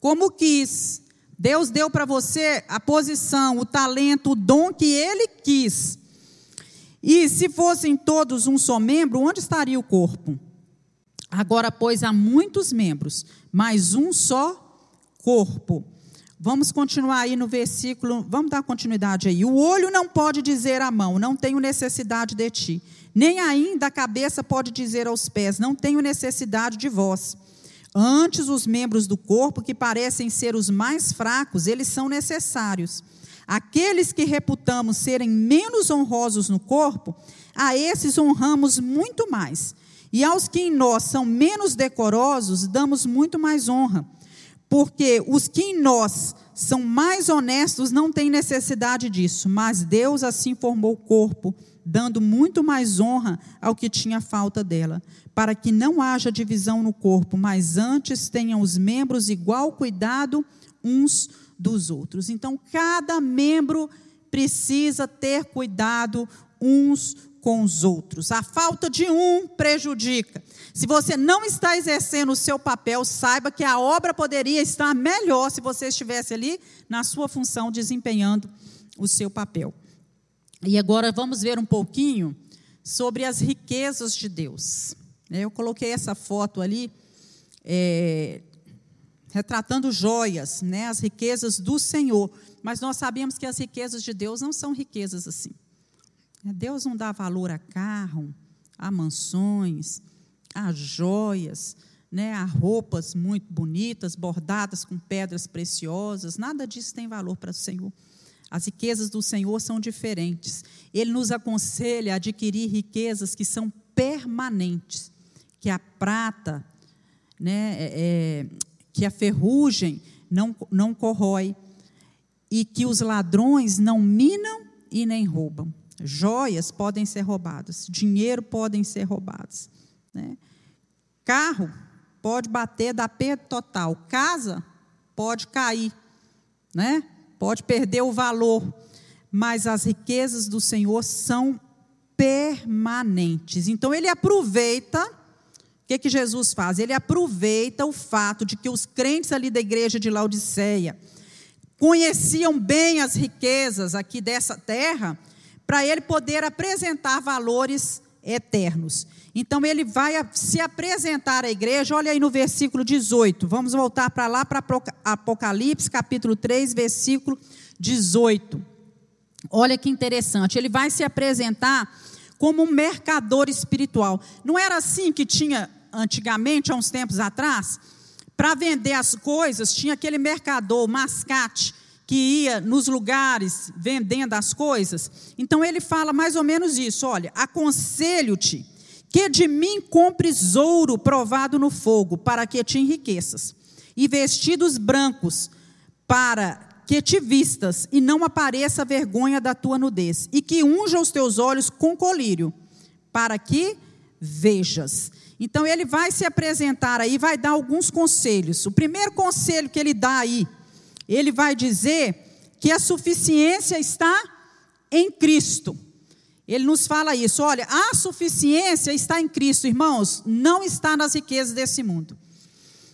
Como quis. Deus deu para você a posição, o talento, o dom que ele quis. E se fossem todos um só membro, onde estaria o corpo? Agora, pois, há muitos membros, mas um só corpo. Vamos continuar aí no versículo, vamos dar continuidade aí. O olho não pode dizer à mão, não tenho necessidade de ti. Nem ainda a cabeça pode dizer aos pés, não tenho necessidade de vós. Antes, os membros do corpo, que parecem ser os mais fracos, eles são necessários. Aqueles que reputamos serem menos honrosos no corpo, a esses honramos muito mais. E aos que em nós são menos decorosos, damos muito mais honra porque os que em nós são mais honestos não têm necessidade disso, mas Deus assim formou o corpo, dando muito mais honra ao que tinha falta dela, para que não haja divisão no corpo, mas antes tenham os membros igual cuidado uns dos outros. Então, cada membro precisa ter cuidado uns com os outros. A falta de um prejudica. Se você não está exercendo o seu papel, saiba que a obra poderia estar melhor se você estivesse ali na sua função, desempenhando o seu papel. E agora vamos ver um pouquinho sobre as riquezas de Deus. Eu coloquei essa foto ali, é, retratando joias, né, as riquezas do Senhor. Mas nós sabemos que as riquezas de Deus não são riquezas assim. Deus não dá valor a carro, a mansões, a joias, né, a roupas muito bonitas, bordadas com pedras preciosas, nada disso tem valor para o Senhor. As riquezas do Senhor são diferentes. Ele nos aconselha a adquirir riquezas que são permanentes, que a prata, né, é, é que a ferrugem não, não corrói, e que os ladrões não minam e nem roubam. Joias podem ser roubadas, dinheiro podem ser roubados. Né? Carro pode bater, dar perda total. Casa pode cair, né? pode perder o valor. Mas as riquezas do Senhor são permanentes. Então ele aproveita. O que, que Jesus faz? Ele aproveita o fato de que os crentes ali da igreja de Laodiceia conheciam bem as riquezas aqui dessa terra para ele poder apresentar valores eternos. Então ele vai se apresentar à igreja, olha aí no versículo 18. Vamos voltar para lá para Apocalipse, capítulo 3, versículo 18. Olha que interessante, ele vai se apresentar como um mercador espiritual. Não era assim que tinha antigamente, há uns tempos atrás? Para vender as coisas, tinha aquele mercador, mascate, que ia nos lugares vendendo as coisas. Então ele fala mais ou menos isso: olha, aconselho-te que de mim compres ouro provado no fogo, para que te enriqueças, e vestidos brancos, para que te vistas e não apareça a vergonha da tua nudez, e que unja os teus olhos com colírio, para que vejas. Então ele vai se apresentar aí, vai dar alguns conselhos. O primeiro conselho que ele dá aí, ele vai dizer que a suficiência está em Cristo. Ele nos fala isso, olha, a suficiência está em Cristo, irmãos, não está nas riquezas desse mundo.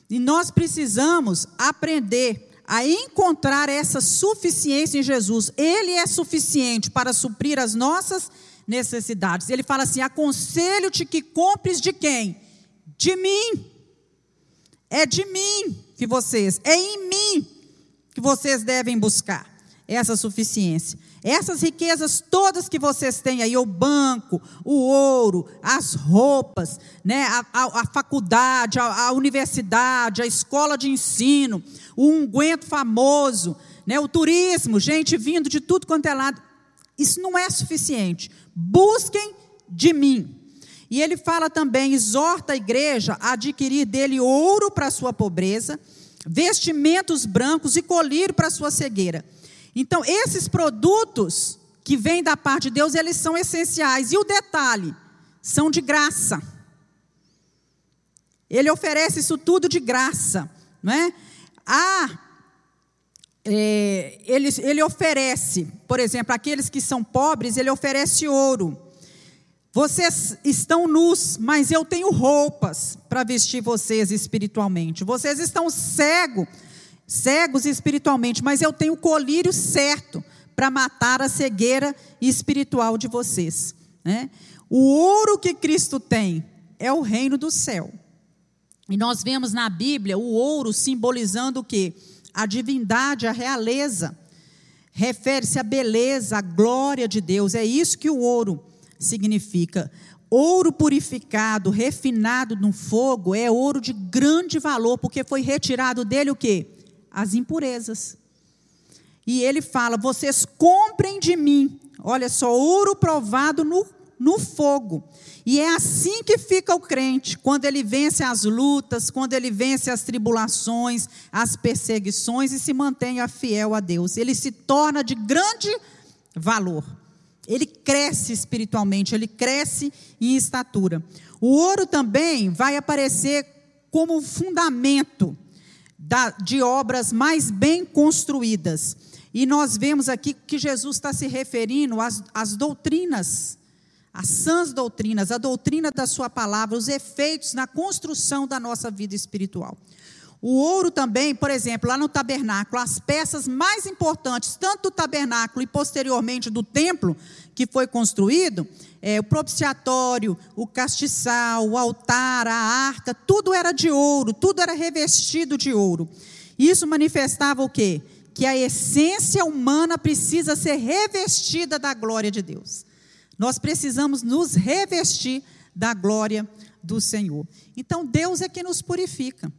E nós precisamos aprender a encontrar essa suficiência em Jesus. Ele é suficiente para suprir as nossas necessidades. Ele fala assim: aconselho-te que compres de quem? De mim. É de mim que vocês, é em mim que vocês devem buscar essa suficiência. Essas riquezas todas que vocês têm aí, o banco, o ouro, as roupas, né, a, a, a faculdade, a, a, universidade, a escola de ensino, o unguento famoso, né, o turismo, gente vindo de tudo quanto é lado, isso não é suficiente. Busquem de mim. E ele fala também, exorta a igreja a adquirir dele ouro para sua pobreza, vestimentos brancos e colírio para sua cegueira. Então, esses produtos que vêm da parte de Deus, eles são essenciais. E o detalhe, são de graça. Ele oferece isso tudo de graça, não é? Ah, é, ele, ele oferece, por exemplo, aqueles que são pobres, ele oferece ouro. Vocês estão nus, mas eu tenho roupas para vestir vocês espiritualmente. Vocês estão cegos, cegos espiritualmente, mas eu tenho o colírio certo para matar a cegueira espiritual de vocês. Né? O ouro que Cristo tem é o reino do céu. E nós vemos na Bíblia o ouro simbolizando o quê? a divindade, a realeza. Refere-se à beleza, à glória de Deus. É isso que o ouro significa. Ouro purificado, refinado no fogo, é ouro de grande valor, porque foi retirado dele o quê? As impurezas. E ele fala: vocês comprem de mim. Olha só, ouro provado no, no fogo. E é assim que fica o crente, quando ele vence as lutas, quando ele vence as tribulações, as perseguições e se mantém fiel a Deus. Ele se torna de grande valor. Ele cresce espiritualmente, ele cresce em estatura. O ouro também vai aparecer como fundamento da, de obras mais bem construídas. E nós vemos aqui que Jesus está se referindo às, às doutrinas as sãs doutrinas, a doutrina da Sua palavra, os efeitos na construção da nossa vida espiritual. O ouro também, por exemplo, lá no tabernáculo, as peças mais importantes, tanto do tabernáculo e posteriormente do templo que foi construído, é, o propiciatório, o castiçal, o altar, a arca, tudo era de ouro, tudo era revestido de ouro. Isso manifestava o quê? Que a essência humana precisa ser revestida da glória de Deus. Nós precisamos nos revestir da glória do Senhor. Então, Deus é que nos purifica.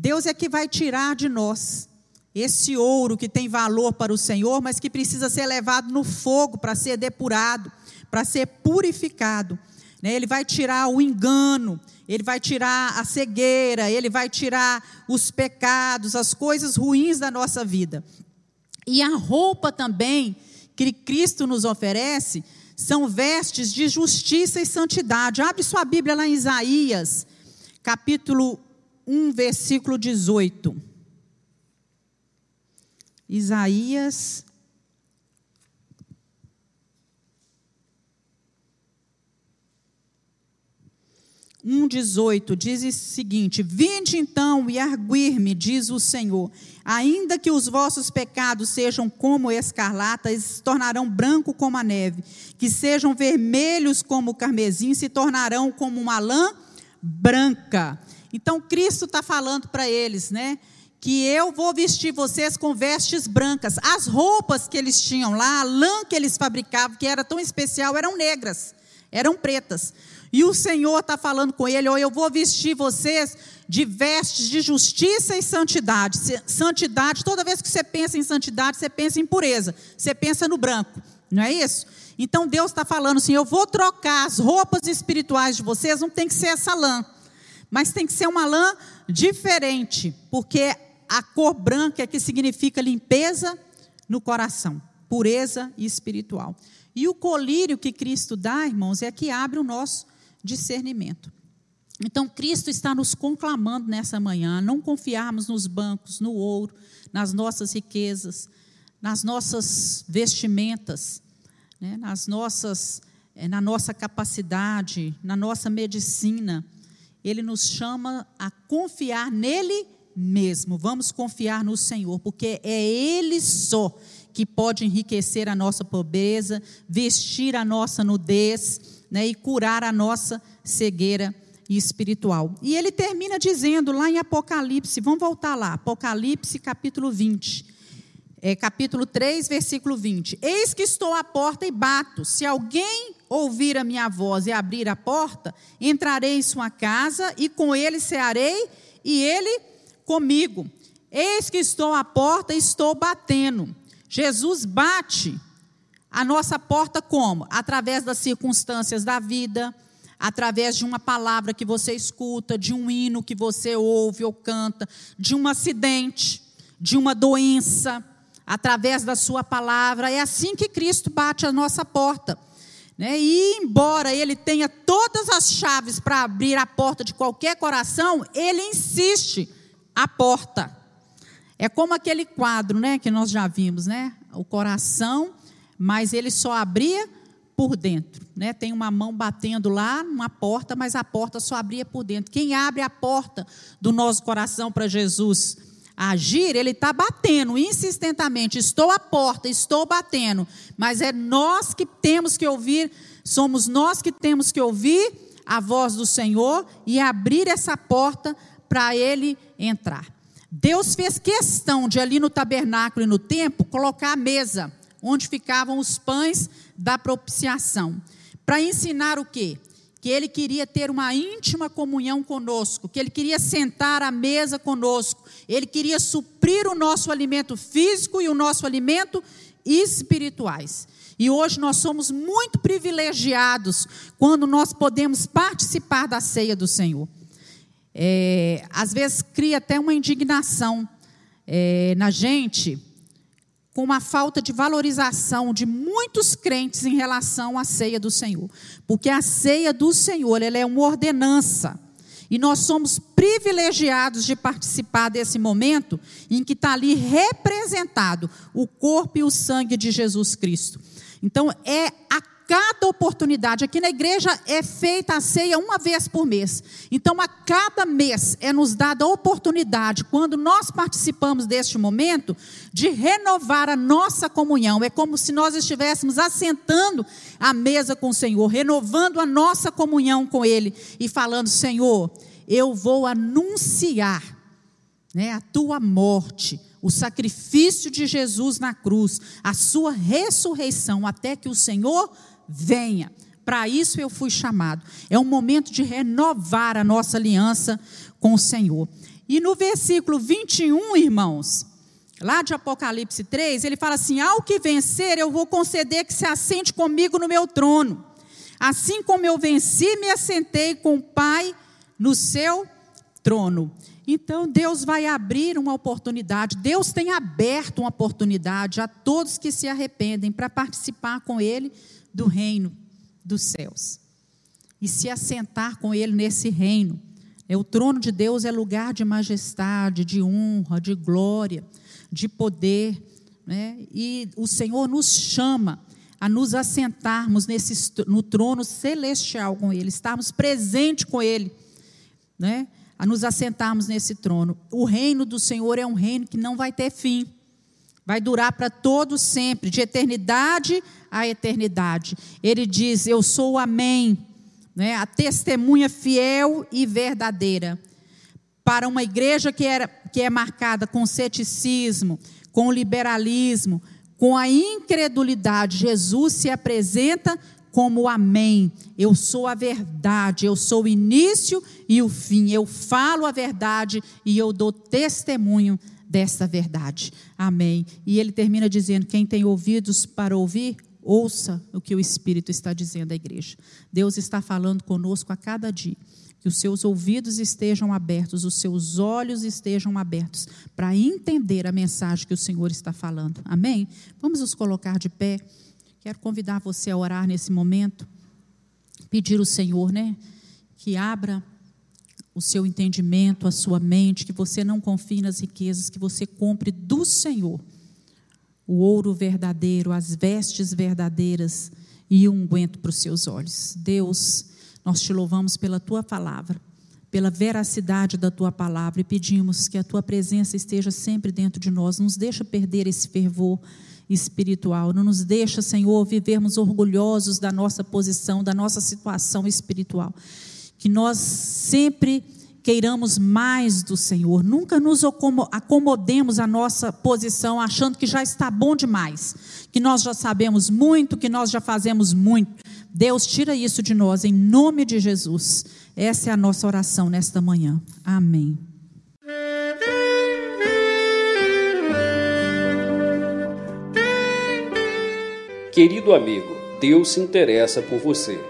Deus é que vai tirar de nós esse ouro que tem valor para o Senhor, mas que precisa ser levado no fogo para ser depurado, para ser purificado. Né? Ele vai tirar o engano, ele vai tirar a cegueira, ele vai tirar os pecados, as coisas ruins da nossa vida. E a roupa também que Cristo nos oferece são vestes de justiça e santidade. Abre sua Bíblia lá em Isaías, capítulo 1, versículo 18. Isaías 1,18 diz o seguinte: Vinde então e arguir-me, diz o Senhor, ainda que os vossos pecados sejam como escarlata, eles se tornarão branco como a neve, que sejam vermelhos como o carmesim, se tornarão como uma lã branca. Então Cristo está falando para eles, né? Que eu vou vestir vocês com vestes brancas. As roupas que eles tinham lá, a lã que eles fabricavam, que era tão especial, eram negras eram pretas. E o Senhor está falando com ele: oh, eu vou vestir vocês de vestes de justiça e santidade. Santidade, toda vez que você pensa em santidade, você pensa em pureza, você pensa no branco, não é isso? Então Deus está falando assim: eu vou trocar as roupas espirituais de vocês, não tem que ser essa lã, mas tem que ser uma lã diferente, porque a cor branca é que significa limpeza no coração, pureza espiritual. E o colírio que Cristo dá, irmãos, é que abre o nosso discernimento. Então, Cristo está nos conclamando nessa manhã a não confiarmos nos bancos, no ouro, nas nossas riquezas, nas nossas vestimentas, né, nas nossas, eh, na nossa capacidade, na nossa medicina. Ele nos chama a confiar nele mesmo. Vamos confiar no Senhor, porque é Ele só que pode enriquecer a nossa pobreza, vestir a nossa nudez né, e curar a nossa cegueira espiritual. E ele termina dizendo lá em Apocalipse, vamos voltar lá, Apocalipse capítulo 20. É, capítulo 3, versículo 20. Eis que estou à porta e bato. Se alguém ouvir a minha voz e abrir a porta, entrarei em sua casa e com ele cearei e ele comigo. Eis que estou à porta e estou batendo. Jesus bate a nossa porta como? Através das circunstâncias da vida, através de uma palavra que você escuta, de um hino que você ouve ou canta, de um acidente, de uma doença, através da sua palavra. É assim que Cristo bate a nossa porta. Né? E embora ele tenha todas as chaves para abrir a porta de qualquer coração, ele insiste a porta. É como aquele quadro, né, que nós já vimos, né? O coração, mas ele só abria por dentro, né? Tem uma mão batendo lá numa porta, mas a porta só abria por dentro. Quem abre a porta do nosso coração para Jesus agir, ele está batendo insistentemente. Estou à porta, estou batendo, mas é nós que temos que ouvir, somos nós que temos que ouvir a voz do Senhor e abrir essa porta para ele entrar. Deus fez questão de ali no tabernáculo e no templo colocar a mesa onde ficavam os pães da propiciação, para ensinar o quê? Que ele queria ter uma íntima comunhão conosco, que ele queria sentar à mesa conosco, ele queria suprir o nosso alimento físico e o nosso alimento espirituais. E hoje nós somos muito privilegiados quando nós podemos participar da ceia do Senhor é, às vezes cria até uma indignação é, na gente com uma falta de valorização de muitos crentes em relação à ceia do Senhor. Porque a ceia do Senhor, ela é uma ordenança. E nós somos privilegiados de participar desse momento em que está ali representado o corpo e o sangue de Jesus Cristo. Então, é a cada oportunidade. Aqui na igreja é feita a ceia uma vez por mês. Então, a cada mês é nos dada a oportunidade, quando nós participamos deste momento, de renovar a nossa comunhão. É como se nós estivéssemos assentando à mesa com o Senhor, renovando a nossa comunhão com Ele e falando: Senhor, eu vou anunciar né, a tua morte o sacrifício de Jesus na cruz, a sua ressurreição, até que o Senhor venha. Para isso eu fui chamado. É um momento de renovar a nossa aliança com o Senhor. E no versículo 21, irmãos, lá de Apocalipse 3, ele fala assim: Ao que vencer, eu vou conceder que se assente comigo no meu trono. Assim como eu venci, me assentei com o Pai no seu trono. Então Deus vai abrir uma oportunidade, Deus tem aberto uma oportunidade a todos que se arrependem para participar com Ele do reino dos céus e se assentar com Ele nesse reino. É, o trono de Deus é lugar de majestade, de honra, de glória, de poder. Né? E o Senhor nos chama a nos assentarmos nesse, no trono celestial com Ele, estarmos presentes com Ele, né? a nos assentarmos nesse trono. O reino do Senhor é um reino que não vai ter fim, vai durar para todo sempre, de eternidade a eternidade. Ele diz: Eu sou o Amém, né? a testemunha fiel e verdadeira. Para uma igreja que, era, que é marcada com ceticismo, com liberalismo, com a incredulidade, Jesus se apresenta como Amém. Eu sou a verdade, eu sou o início e o fim. Eu falo a verdade e eu dou testemunho dessa verdade. Amém. E ele termina dizendo: quem tem ouvidos para ouvir, ouça o que o Espírito está dizendo à igreja. Deus está falando conosco a cada dia. Que os seus ouvidos estejam abertos, os seus olhos estejam abertos para entender a mensagem que o Senhor está falando. Amém? Vamos nos colocar de pé. Quero convidar você a orar nesse momento. Pedir ao Senhor, né? Que abra o seu entendimento, a sua mente, que você não confie nas riquezas, que você compre do Senhor o ouro verdadeiro, as vestes verdadeiras e o unguento para os seus olhos. Deus, nós te louvamos pela tua palavra, pela veracidade da tua palavra e pedimos que a tua presença esteja sempre dentro de nós. Não nos deixa perder esse fervor espiritual. Não nos deixa, Senhor, vivermos orgulhosos da nossa posição, da nossa situação espiritual que nós sempre queiramos mais do Senhor, nunca nos acomodemos a nossa posição achando que já está bom demais, que nós já sabemos muito, que nós já fazemos muito. Deus tira isso de nós em nome de Jesus. Essa é a nossa oração nesta manhã. Amém. Querido amigo, Deus se interessa por você.